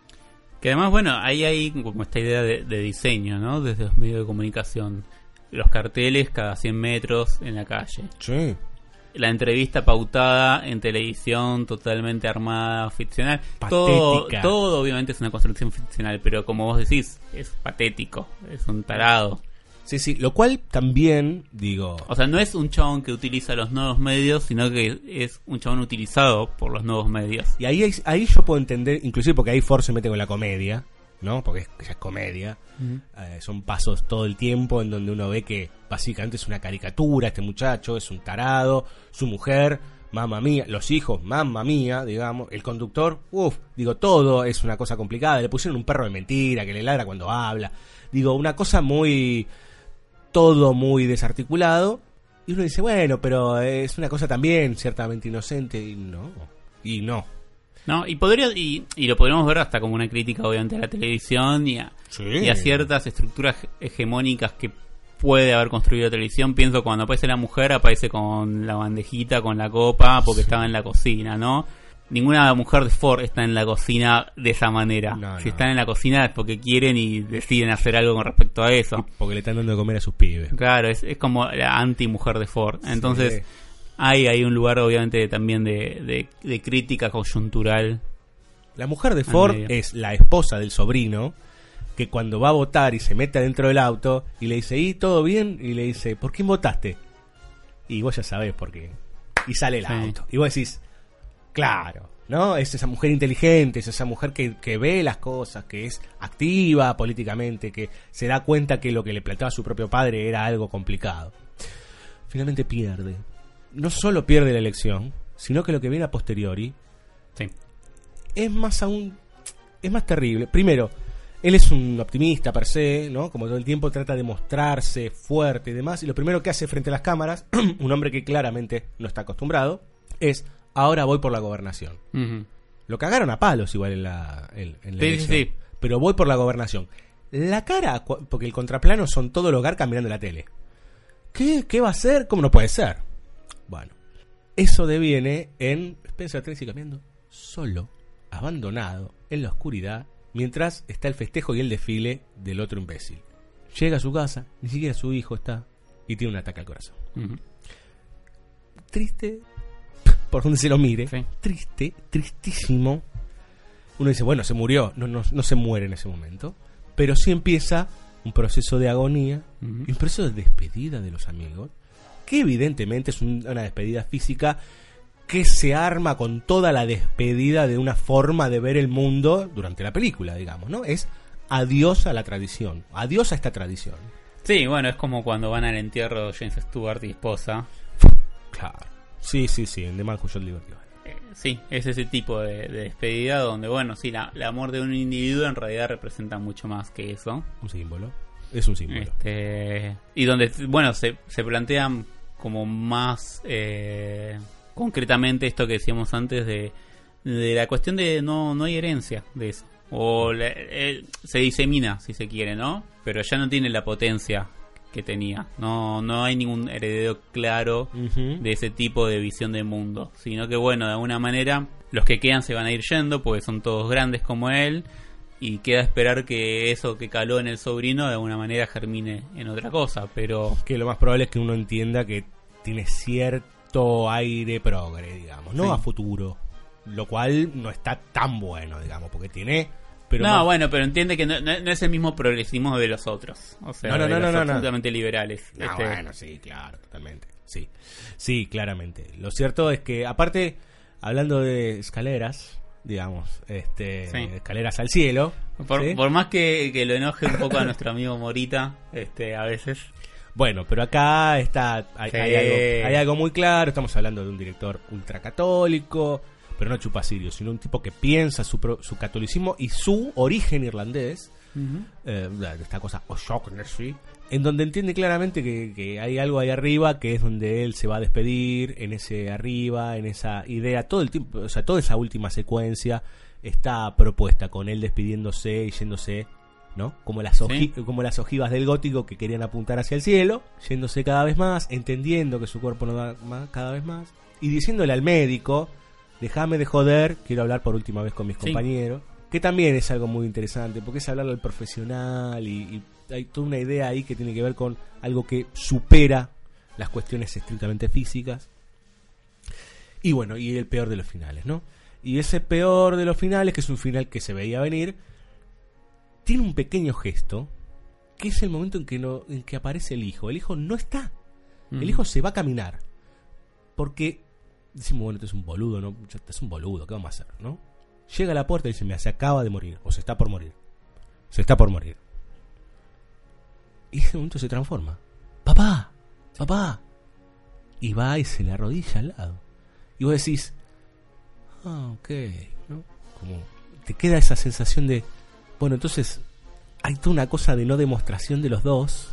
Que además, bueno, ahí hay como esta idea de, de diseño, ¿no? Desde los medios de comunicación. Los carteles cada 100 metros en la calle. Sí. La entrevista pautada en televisión, totalmente armada, ficcional. Todo, todo obviamente es una construcción ficcional, pero como vos decís, es patético, es un tarado. Sí, sí, lo cual también, digo, O sea, no es un chabón que utiliza los nuevos medios, sino que es un chabón utilizado por los nuevos medios. Y ahí, ahí yo puedo entender, inclusive porque ahí Ford se mete con la comedia, ¿no? Porque es, ya es comedia. Eh, son pasos todo el tiempo en donde uno ve que básicamente es una caricatura, este muchacho es un tarado, su mujer, mamá mía, los hijos, mamá mía, digamos, el conductor, uff, digo, todo es una cosa complicada. Le pusieron un perro de mentira que le ladra cuando habla. Digo, una cosa muy... todo muy desarticulado. Y uno dice, bueno, pero es una cosa también ciertamente inocente. Y no, y no. ¿No? Y podría y, y lo podríamos ver hasta como una crítica obviamente a la televisión y a, Sí. y a ciertas estructuras hegemónicas que puede haber construido la televisión. Pienso cuando aparece la mujer, aparece con la bandejita, con la copa, porque estaba en la cocina, ¿no? Ninguna mujer de Ford está en la cocina de esa manera. No, si no. están en la cocina es porque quieren y deciden hacer algo con respecto a eso. Porque le están dando de comer a sus pibes. Claro, es, es como la anti-mujer de Ford. Entonces, Sí. hay, hay un lugar obviamente también de, de, de crítica coyuntural. La mujer de Ford es la esposa del sobrino que cuando va a votar y se mete adentro del auto y le dice, ¿y todo bien? Y le dice, ¿por quién votaste? Y vos ya sabés por qué. Y sale el Sí. auto. Y vos decís, claro, ¿no? Es esa mujer inteligente, es esa mujer que, que ve las cosas, que es activa políticamente, que se da cuenta que lo que le planteaba su propio padre era algo complicado. Finalmente pierde. No solo pierde la elección, sino que lo que viene a posteriori Sí. es más aún es más terrible. Primero, él es un optimista per se, ¿no? Como todo el tiempo trata de mostrarse fuerte y demás. Y lo primero que hace frente a las cámaras, un hombre que claramente no está acostumbrado, es ahora voy por la gobernación. Lo cagaron a palos igual en la, en, en la Sí, elección. sí, sí. Pero voy por la gobernación. La cara, porque el contraplano son todo los Garca mirando la tele. ¿Qué, ¿Qué va a hacer? ¿Cómo no puede ser? Bueno, eso deviene en Spencer Tracy caminando solo, abandonado, en la oscuridad, mientras está el festejo y el desfile del otro imbécil. Llega a su casa, ni siquiera su hijo está, y tiene un ataque al corazón. Triste, por donde se lo mire, Sí. triste, tristísimo. Uno dice, bueno, se murió, no, no, no se muere en ese momento, pero sí empieza un proceso de agonía y un proceso de despedida de los amigos, que evidentemente es un- una despedida física que se arma con toda la despedida de una forma de ver el mundo durante la película, digamos, ¿no? Es adiós a la tradición, adiós a esta tradición. Sí, bueno, es como cuando van al entierro de James Stewart y esposa. Claro. Sí, sí, sí, The Man Who Shot Liberty. Eh, sí, es ese tipo de, de despedida donde, bueno, sí, la, el amor de un individuo en realidad representa mucho más que eso. Un símbolo. Es un símbolo. Este, y donde, bueno, se, se plantean como más eh, concretamente esto que decíamos antes de, de la cuestión de no, no hay herencia de eso. O la- eh, se disemina, si se quiere, ¿no? Pero ya no tiene la potencia que tenía. No, no hay ningún heredero claro de ese tipo de visión del mundo. Sino que, bueno, de alguna manera, los que quedan se van a ir yendo porque son todos grandes como él. Y queda esperar que eso que caló en el sobrino de alguna manera germine en otra cosa. Pero que lo más probable es que uno entienda que tiene cierto aire progre, digamos, no Sí. a futuro, lo cual no está tan bueno, digamos, porque tiene pero no, más- bueno, pero entiende que no, no- no es el mismo progresismo de los otros. O sea, No, no, de los no, no, no. absolutamente liberales. No, Este, bueno, sí, claro, totalmente. Sí. Sí, claramente. Lo cierto es que aparte hablando de escaleras, digamos, este Sí. escaleras al cielo, por, ¿sí? por más que, que lo enoje un poco a nuestro amigo Morita, este, a veces. Bueno, pero acá está hay, Sí. hay algo, hay algo muy claro. Estamos hablando de un director ultracatólico, pero no chupasirio, sino un tipo que piensa su, pro- su catolicismo y su origen irlandés. eh, esta cosa O'Shaughnessy, en donde entiende claramente que, que hay algo ahí arriba que es donde él se va a despedir, en ese arriba, en esa idea, todo el tiempo, o sea, toda esa última secuencia está propuesta con él despidiéndose y yéndose, ¿no? Como las, como las ojivas del gótico que querían apuntar hacia el cielo, yéndose cada vez más, entendiendo que su cuerpo no da más, cada vez más, y diciéndole al médico, déjame de joder, quiero hablar por última vez con mis Sí. compañeros, que también es algo muy interesante, porque es hablarle al profesional y, y hay toda una idea ahí que tiene que ver con algo que supera las cuestiones estrictamente físicas. Y bueno, y el peor de los finales, ¿no? Y ese peor de los finales, que es un final que se veía venir, tiene un pequeño gesto, que es el momento en que, no, en que aparece el hijo. El hijo no está. El hijo se va a caminar. Porque decimos, bueno, este es un boludo, ¿no? Este es un boludo, ¿qué vamos a hacer, no? Llega a la puerta y dice, mira, se acaba de morir, o se está por morir. Se está por morir. Y ese momento se transforma. ¡Papá! ¡Papá! Y va y se le arrodilla al lado. Y vos decís, ah, ok, ¿no? Como te queda esa sensación de, bueno, entonces hay toda una cosa de no demostración de los dos.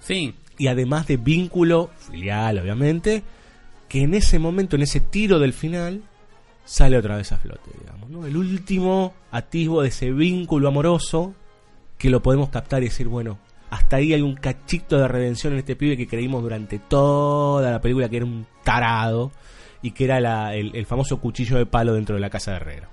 Sí. Y además de vínculo filial, obviamente, que en ese momento, en ese tiro del final, sale otra vez a flote, digamos, ¿no? El último atisbo de ese vínculo amoroso que lo podemos captar y decir, bueno, hasta ahí hay un cachito de redención en este pibe que creímos durante toda la película que era un tarado y que era la- el, el famoso cuchillo de palo dentro de la casa de Herrero.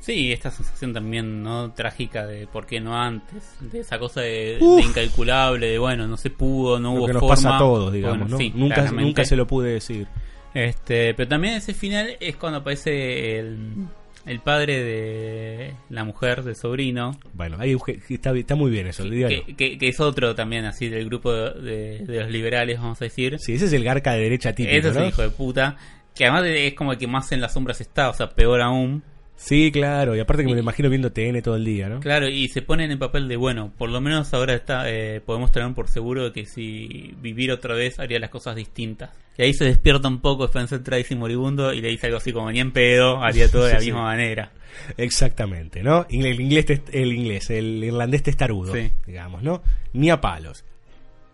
Sí, esta sensación también no trágica de por qué no antes, de esa cosa de, incalculable, de bueno, no se pudo, no Lo hubo que nos forma. pasa a todos, digamos, Bueno, ¿no? sí, nunca, claramente. nunca se lo pude decir. Este, pero también ese final es cuando aparece el, el padre de la mujer, del sobrino, Bueno, ahí está, está muy bien eso, que, que- que es otro también así del grupo de, de los liberales, vamos a decir. Sí, ese es el garca de derecha típico, Ese es el hijo de puta, que además es como el que más en las sombras está, o sea, peor aún. Sí, claro, y aparte que me lo imagino viendo TN todo el día, ¿no? Claro, y se pone en el papel de, bueno, por lo menos ahora está eh, podemos tener por seguro de que si viviera otra vez haría las cosas distintas. Y ahí se despierta un poco Spencer Tracy moribundo y le dice algo así como, ni en pedo, haría todo de la Sí, sí. misma manera. Exactamente, ¿no? El inglés, el inglés, el irlandés testarudo, Sí. digamos, ¿no? Ni a palos.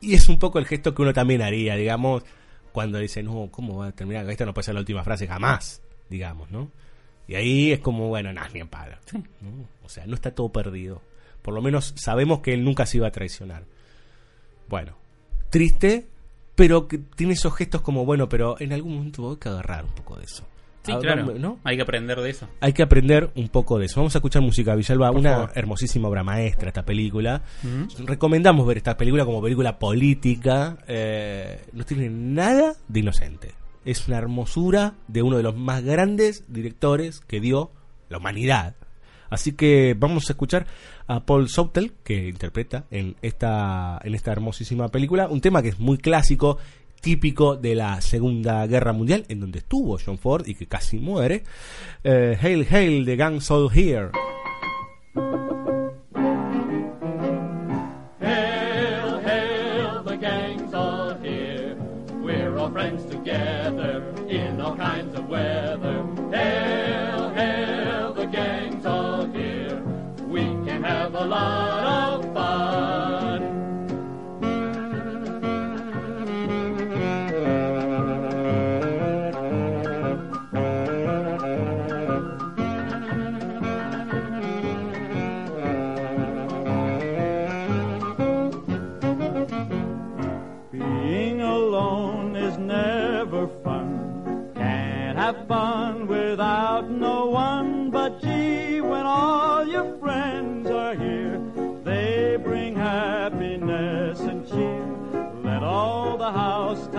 Y es un poco el gesto que uno también haría, digamos, cuando dice, no, ¿cómo va a terminar? Esta no puede ser la última frase jamás, digamos, ¿no? Y ahí es como, bueno, nada, ni. ¿no? O sea, no está todo perdido. Por lo menos sabemos que él nunca se iba a traicionar. Bueno, triste, pero que tiene esos gestos como, bueno, pero en algún momento hay que agarrar un poco de eso. Sí, claro, ¿no? hay que aprender de eso. Hay que aprender un poco de eso. Vamos a escuchar música Villalba, Por una favor. hermosísima obra maestra esta película. Recomendamos ver esta película como película política. eh, no tiene nada de inocente. Es una hermosura de uno de los más grandes directores que dio la humanidad. Así que vamos a escuchar a Paul Southel, que interpreta en esta, en esta hermosísima película, un tema que es muy clásico, típico de la Segunda Guerra Mundial, en donde estuvo John Ford y que casi muere. Eh, hail, hail, the gang's all here.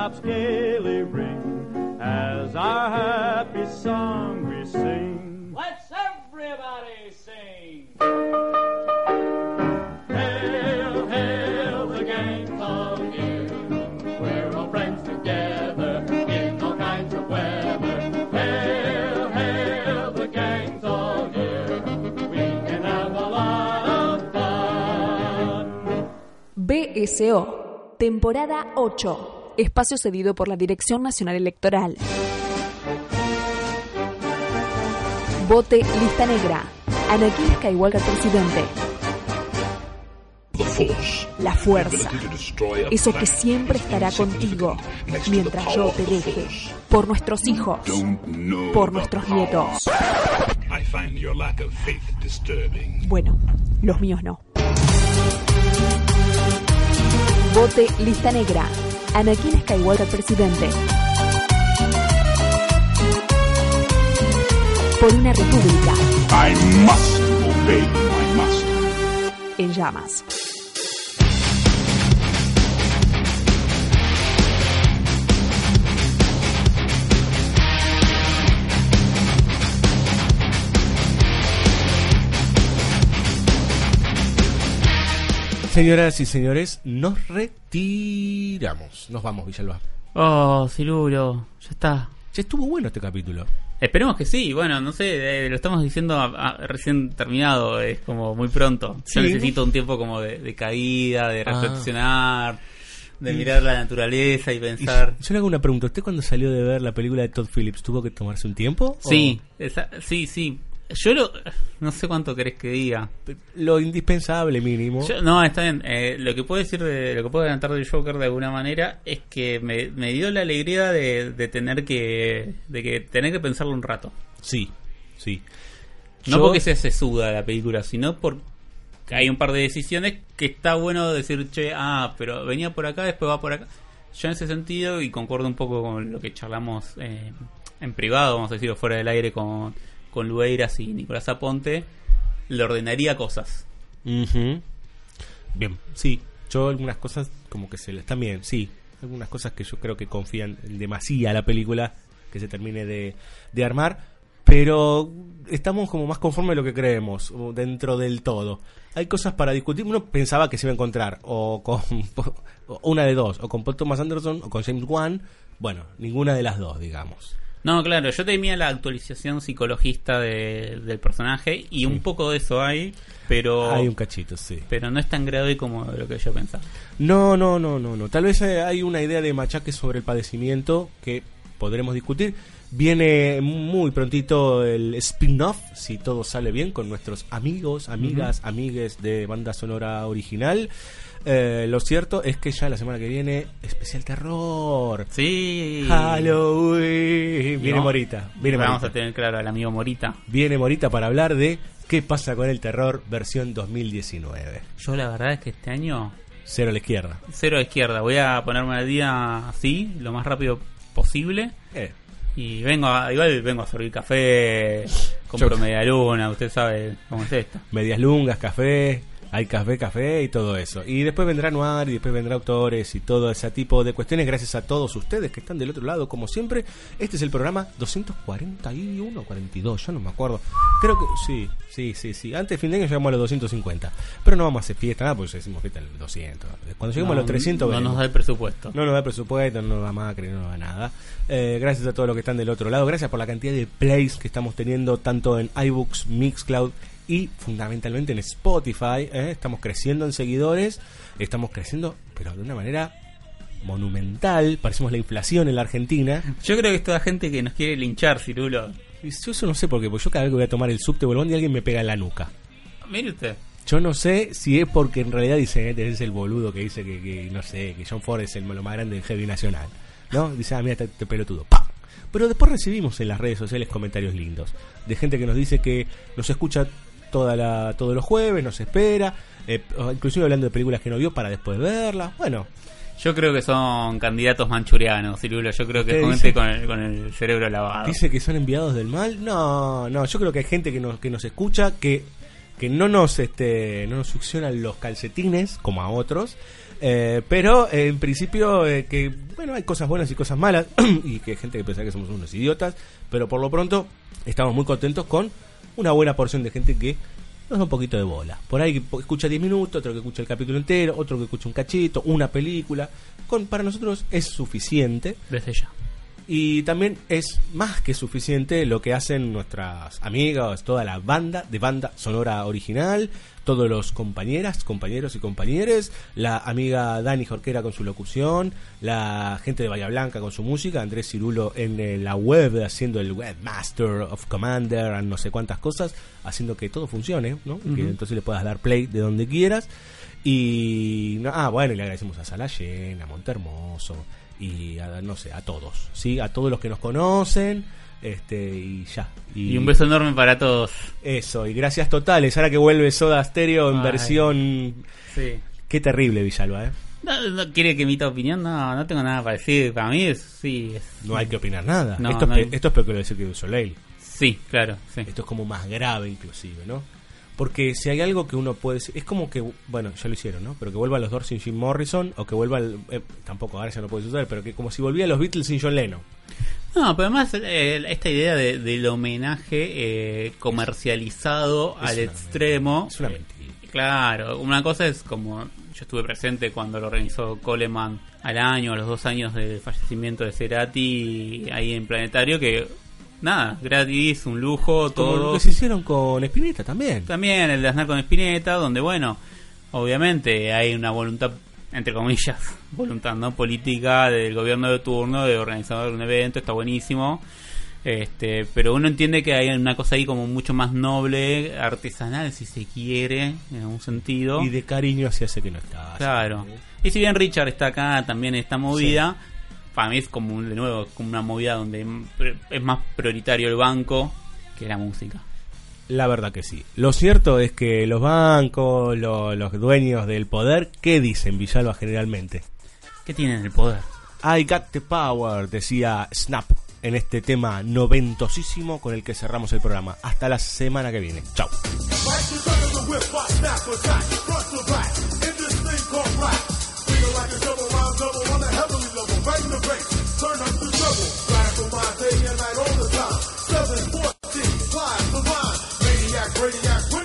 Housetops gaily ring as our happy song we sing. Let's everybody sing. Hail, hail, the gang's all here. We're all friends together in all kinds of weather. Hail, hail, the gang's all here. We can have a lot of fun. BSO, temporada 8. Espacio cedido por la Dirección Nacional Electoral. Vote lista negra. Anakin Skywalker presidente. La fuerza. Eso que siempre estará contigo mientras yo te deje. Por nuestros hijos. Por nuestros nietos. Bueno, los míos no. Vote lista negra. Anakin Skywalker presidente. Por una república I must obey my master. en llamas. Señoras y señores, nos retiramos. Nos vamos, Villalba. Oh, Cirulo, ya está. Ya estuvo bueno este capítulo. Esperemos que sí, bueno, no sé, eh, lo estamos diciendo a- a- recién terminado, es como muy pronto. Yo Sí. necesito un tiempo como de, de caída, de Ah. reflexionar, de mirar la naturaleza y pensar. Y yo le hago una pregunta. ¿Usted cuando salió de ver la película de Todd Phillips tuvo que tomarse un tiempo? Sí, esa- sí, sí. Yo lo, no sé cuánto querés que diga. ¿O lo indispensable mínimo? Yo- no, está bien. Eh, lo que puedo decir, de, lo que puedo adelantar del Joker de alguna manera es que me, me dio la alegría de, de tener que, de que tener que pensarlo un rato. Sí, sí. No Yo- porque sea sesuda la película, sino porque hay un par de decisiones que está bueno decir, che, ah, pero venía por acá, después va por acá. Yo en ese sentido, y concuerdo un poco con lo que charlamos eh, en privado, vamos a decir, fuera del aire con, con Lueiras y Nicolás Aponte, le ordenaría cosas. Bien, sí. Yo algunas cosas como que se les... También, sí. Algunas cosas que yo creo que confían en demasía a la película que se termine de, de armar. Pero estamos como más conformes de lo que creemos o dentro del todo. Hay cosas para discutir. Uno pensaba que se iba a encontrar o con o una de dos, o con Paul Thomas Anderson o con James Wan. Bueno, ninguna de las dos, digamos. No, claro, yo temía la actualización psicologista de- del personaje y un poco de eso hay, pero Hay un cachito, sí. pero no es tan grave como lo que yo pensaba. No, no, no, no, no. Tal vez eh, hay una idea de machaque sobre el padecimiento que podremos discutir. Viene muy prontito el spin-off, si todo sale bien, con nuestros amigos, amigas, amigues de banda sonora original. Eh, lo cierto es que ya la semana que viene, especial terror. Sí. Halloween. Viene No. Morita. Viene Vamos Morita. a tener claro al amigo Morita. Viene Morita para hablar de qué pasa con el terror versión 2019. Yo la verdad es que este año Cero a la izquierda. cero a izquierda. Voy a ponerme al día así, lo más rápido posible. Eh, Y vengo a, igual vengo a servir café, compro Yo- media luna, usted sabe cómo es esto. medias lungas, café, hay café, café y todo eso. Y después vendrá Noir y después vendrá autores y todo ese tipo de cuestiones. Gracias a todos ustedes que están del otro lado, como siempre. Este es el programa 241 o 42, yo no me acuerdo. Creo que sí, sí, sí, sí. Antes de fin de año llegamos a los 250. Pero no vamos a hacer fiesta, nada, porque decimos fiesta en el 200. Cuando lleguemos No, a los 300, no veremos. nos da el presupuesto. No nos da presupuesto, no nos da Macri, no nos da nada. Eh, gracias a todos los que están del otro lado. Gracias por la cantidad de plays que estamos teniendo tanto en iBooks, Mixcloud y fundamentalmente en Spotify. ¿eh? Estamos creciendo en seguidores. Estamos creciendo, pero de una manera monumental. Parecemos la inflación en la Argentina. Yo creo que es toda gente que nos quiere linchar, Cirulo. Y yo eso no sé por qué, porque yo cada vez que voy a tomar el subte el bondi alguien me pega en la nuca. Mire usted. Yo no sé si es porque en realidad dice, este es el boludo que dice que, que, no sé, que John Ford es el lo más grande del heavy nacional. ¿No? Dice, ah, mira, este, este pelotudo. ¡Pam! Pero después recibimos en las redes sociales comentarios lindos. De gente que nos dice que nos escucha toda la, todos los jueves, nos espera. eh, inclusive hablando de películas que no vio para después verlas. Bueno, Yo creo que son candidatos manchurianos, Cirulo. Yo creo que ¿Usted son dice? gente con el, con el cerebro lavado. dice que son enviados del mal. No, no, yo creo que hay gente que nos, que nos escucha que, que no nos este no nos succionan los calcetines como a otros. eh, pero eh, en principio eh, que bueno hay cosas buenas y cosas malas y que hay gente que piensa que somos unos idiotas pero por lo pronto estamos muy contentos con una buena porción de gente que nos da un poquito de bola. Por ahí que escucha 10 minutos otro que escucha el capítulo entero otro que escucha un cachito una película. Con para nosotros es suficiente. Desde ya. Y también es más que suficiente lo que hacen nuestras amigas, toda la banda de banda sonora original, todos los compañeras, compañeros y compañeres, la amiga Dani Jorquera con su locución, la gente de Bahía Blanca con su música, Andrés Cirulo en eh, la web haciendo el webmaster of commander, no sé cuántas cosas, haciendo que todo funcione, ¿no? Que entonces le puedas dar play de donde quieras. Y no- ah, bueno, y le agradecemos a Salayén, a Montermoso y a no sé, a todos, ¿sí? A todos los que nos conocen. Este, y ya. Y un beso enorme para todos. Eso, y gracias totales. Ahora que vuelve Soda Stereo en Ay. versión. Sí. Qué terrible, Villalba, ¿eh? No, no quiere que emita opinión, no, no tengo nada para decir. Para mí es, sí. es- No hay que opinar nada. No, esto, es, hay- esto es peor que lo de Cirque du Soleil. Sí, claro, sí. Esto es como más grave, inclusive, ¿no? Porque si hay algo que uno puede decir, es como que, bueno, ya lo hicieron, ¿no? Pero que vuelva los Doors sin Jim Morrison, o que vuelva, el- eh, tampoco ahora ya no puede suceder, pero que como si volvía los Beatles sin John Lennon. No, pero además eh, esta idea de- del homenaje eh, comercializado Es al extremo. Es una mentira. Claro, una cosa es como yo estuve presente cuando lo organizó Coleman al año, a los dos años del fallecimiento de Cerati ahí en Planetario, que nada, gratis, un lujo, Como todo. lo que se hicieron con Spinetta también. También el de Aznar con Spinetta, donde bueno, obviamente hay una voluntad, entre comillas, voluntad no política del gobierno de turno de organizar un evento, está buenísimo. Este, pero uno entiende que hay una cosa ahí como mucho más noble, artesanal, si se quiere, en algún sentido. Y de cariño hacia ese que no está. Claro. Y si bien Richard está acá también en esta movida, para mí es como de nuevo como una movida donde es más prioritario el banco que la música. La verdad que sí. Lo cierto es que los bancos, lo- los dueños del poder, ¿qué dicen Villalba generalmente? ¿Qué tienen el poder? I got the power, decía Snap en este tema noventosísimo con el que cerramos el programa. Hasta la semana que viene. Chao. Brainiac.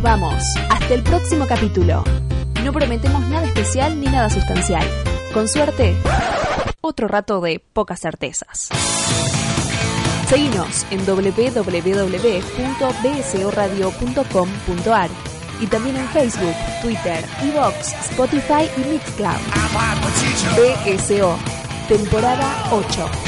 Vamos. Hasta el próximo capítulo. No prometemos nada especial ni nada sustancial. Con suerte, otro rato de pocas certezas. Seguinos en www.bsoradio.com.ar y también en Facebook, Twitter, Evox, Spotify y Mixcloud. BSO, temporada 8.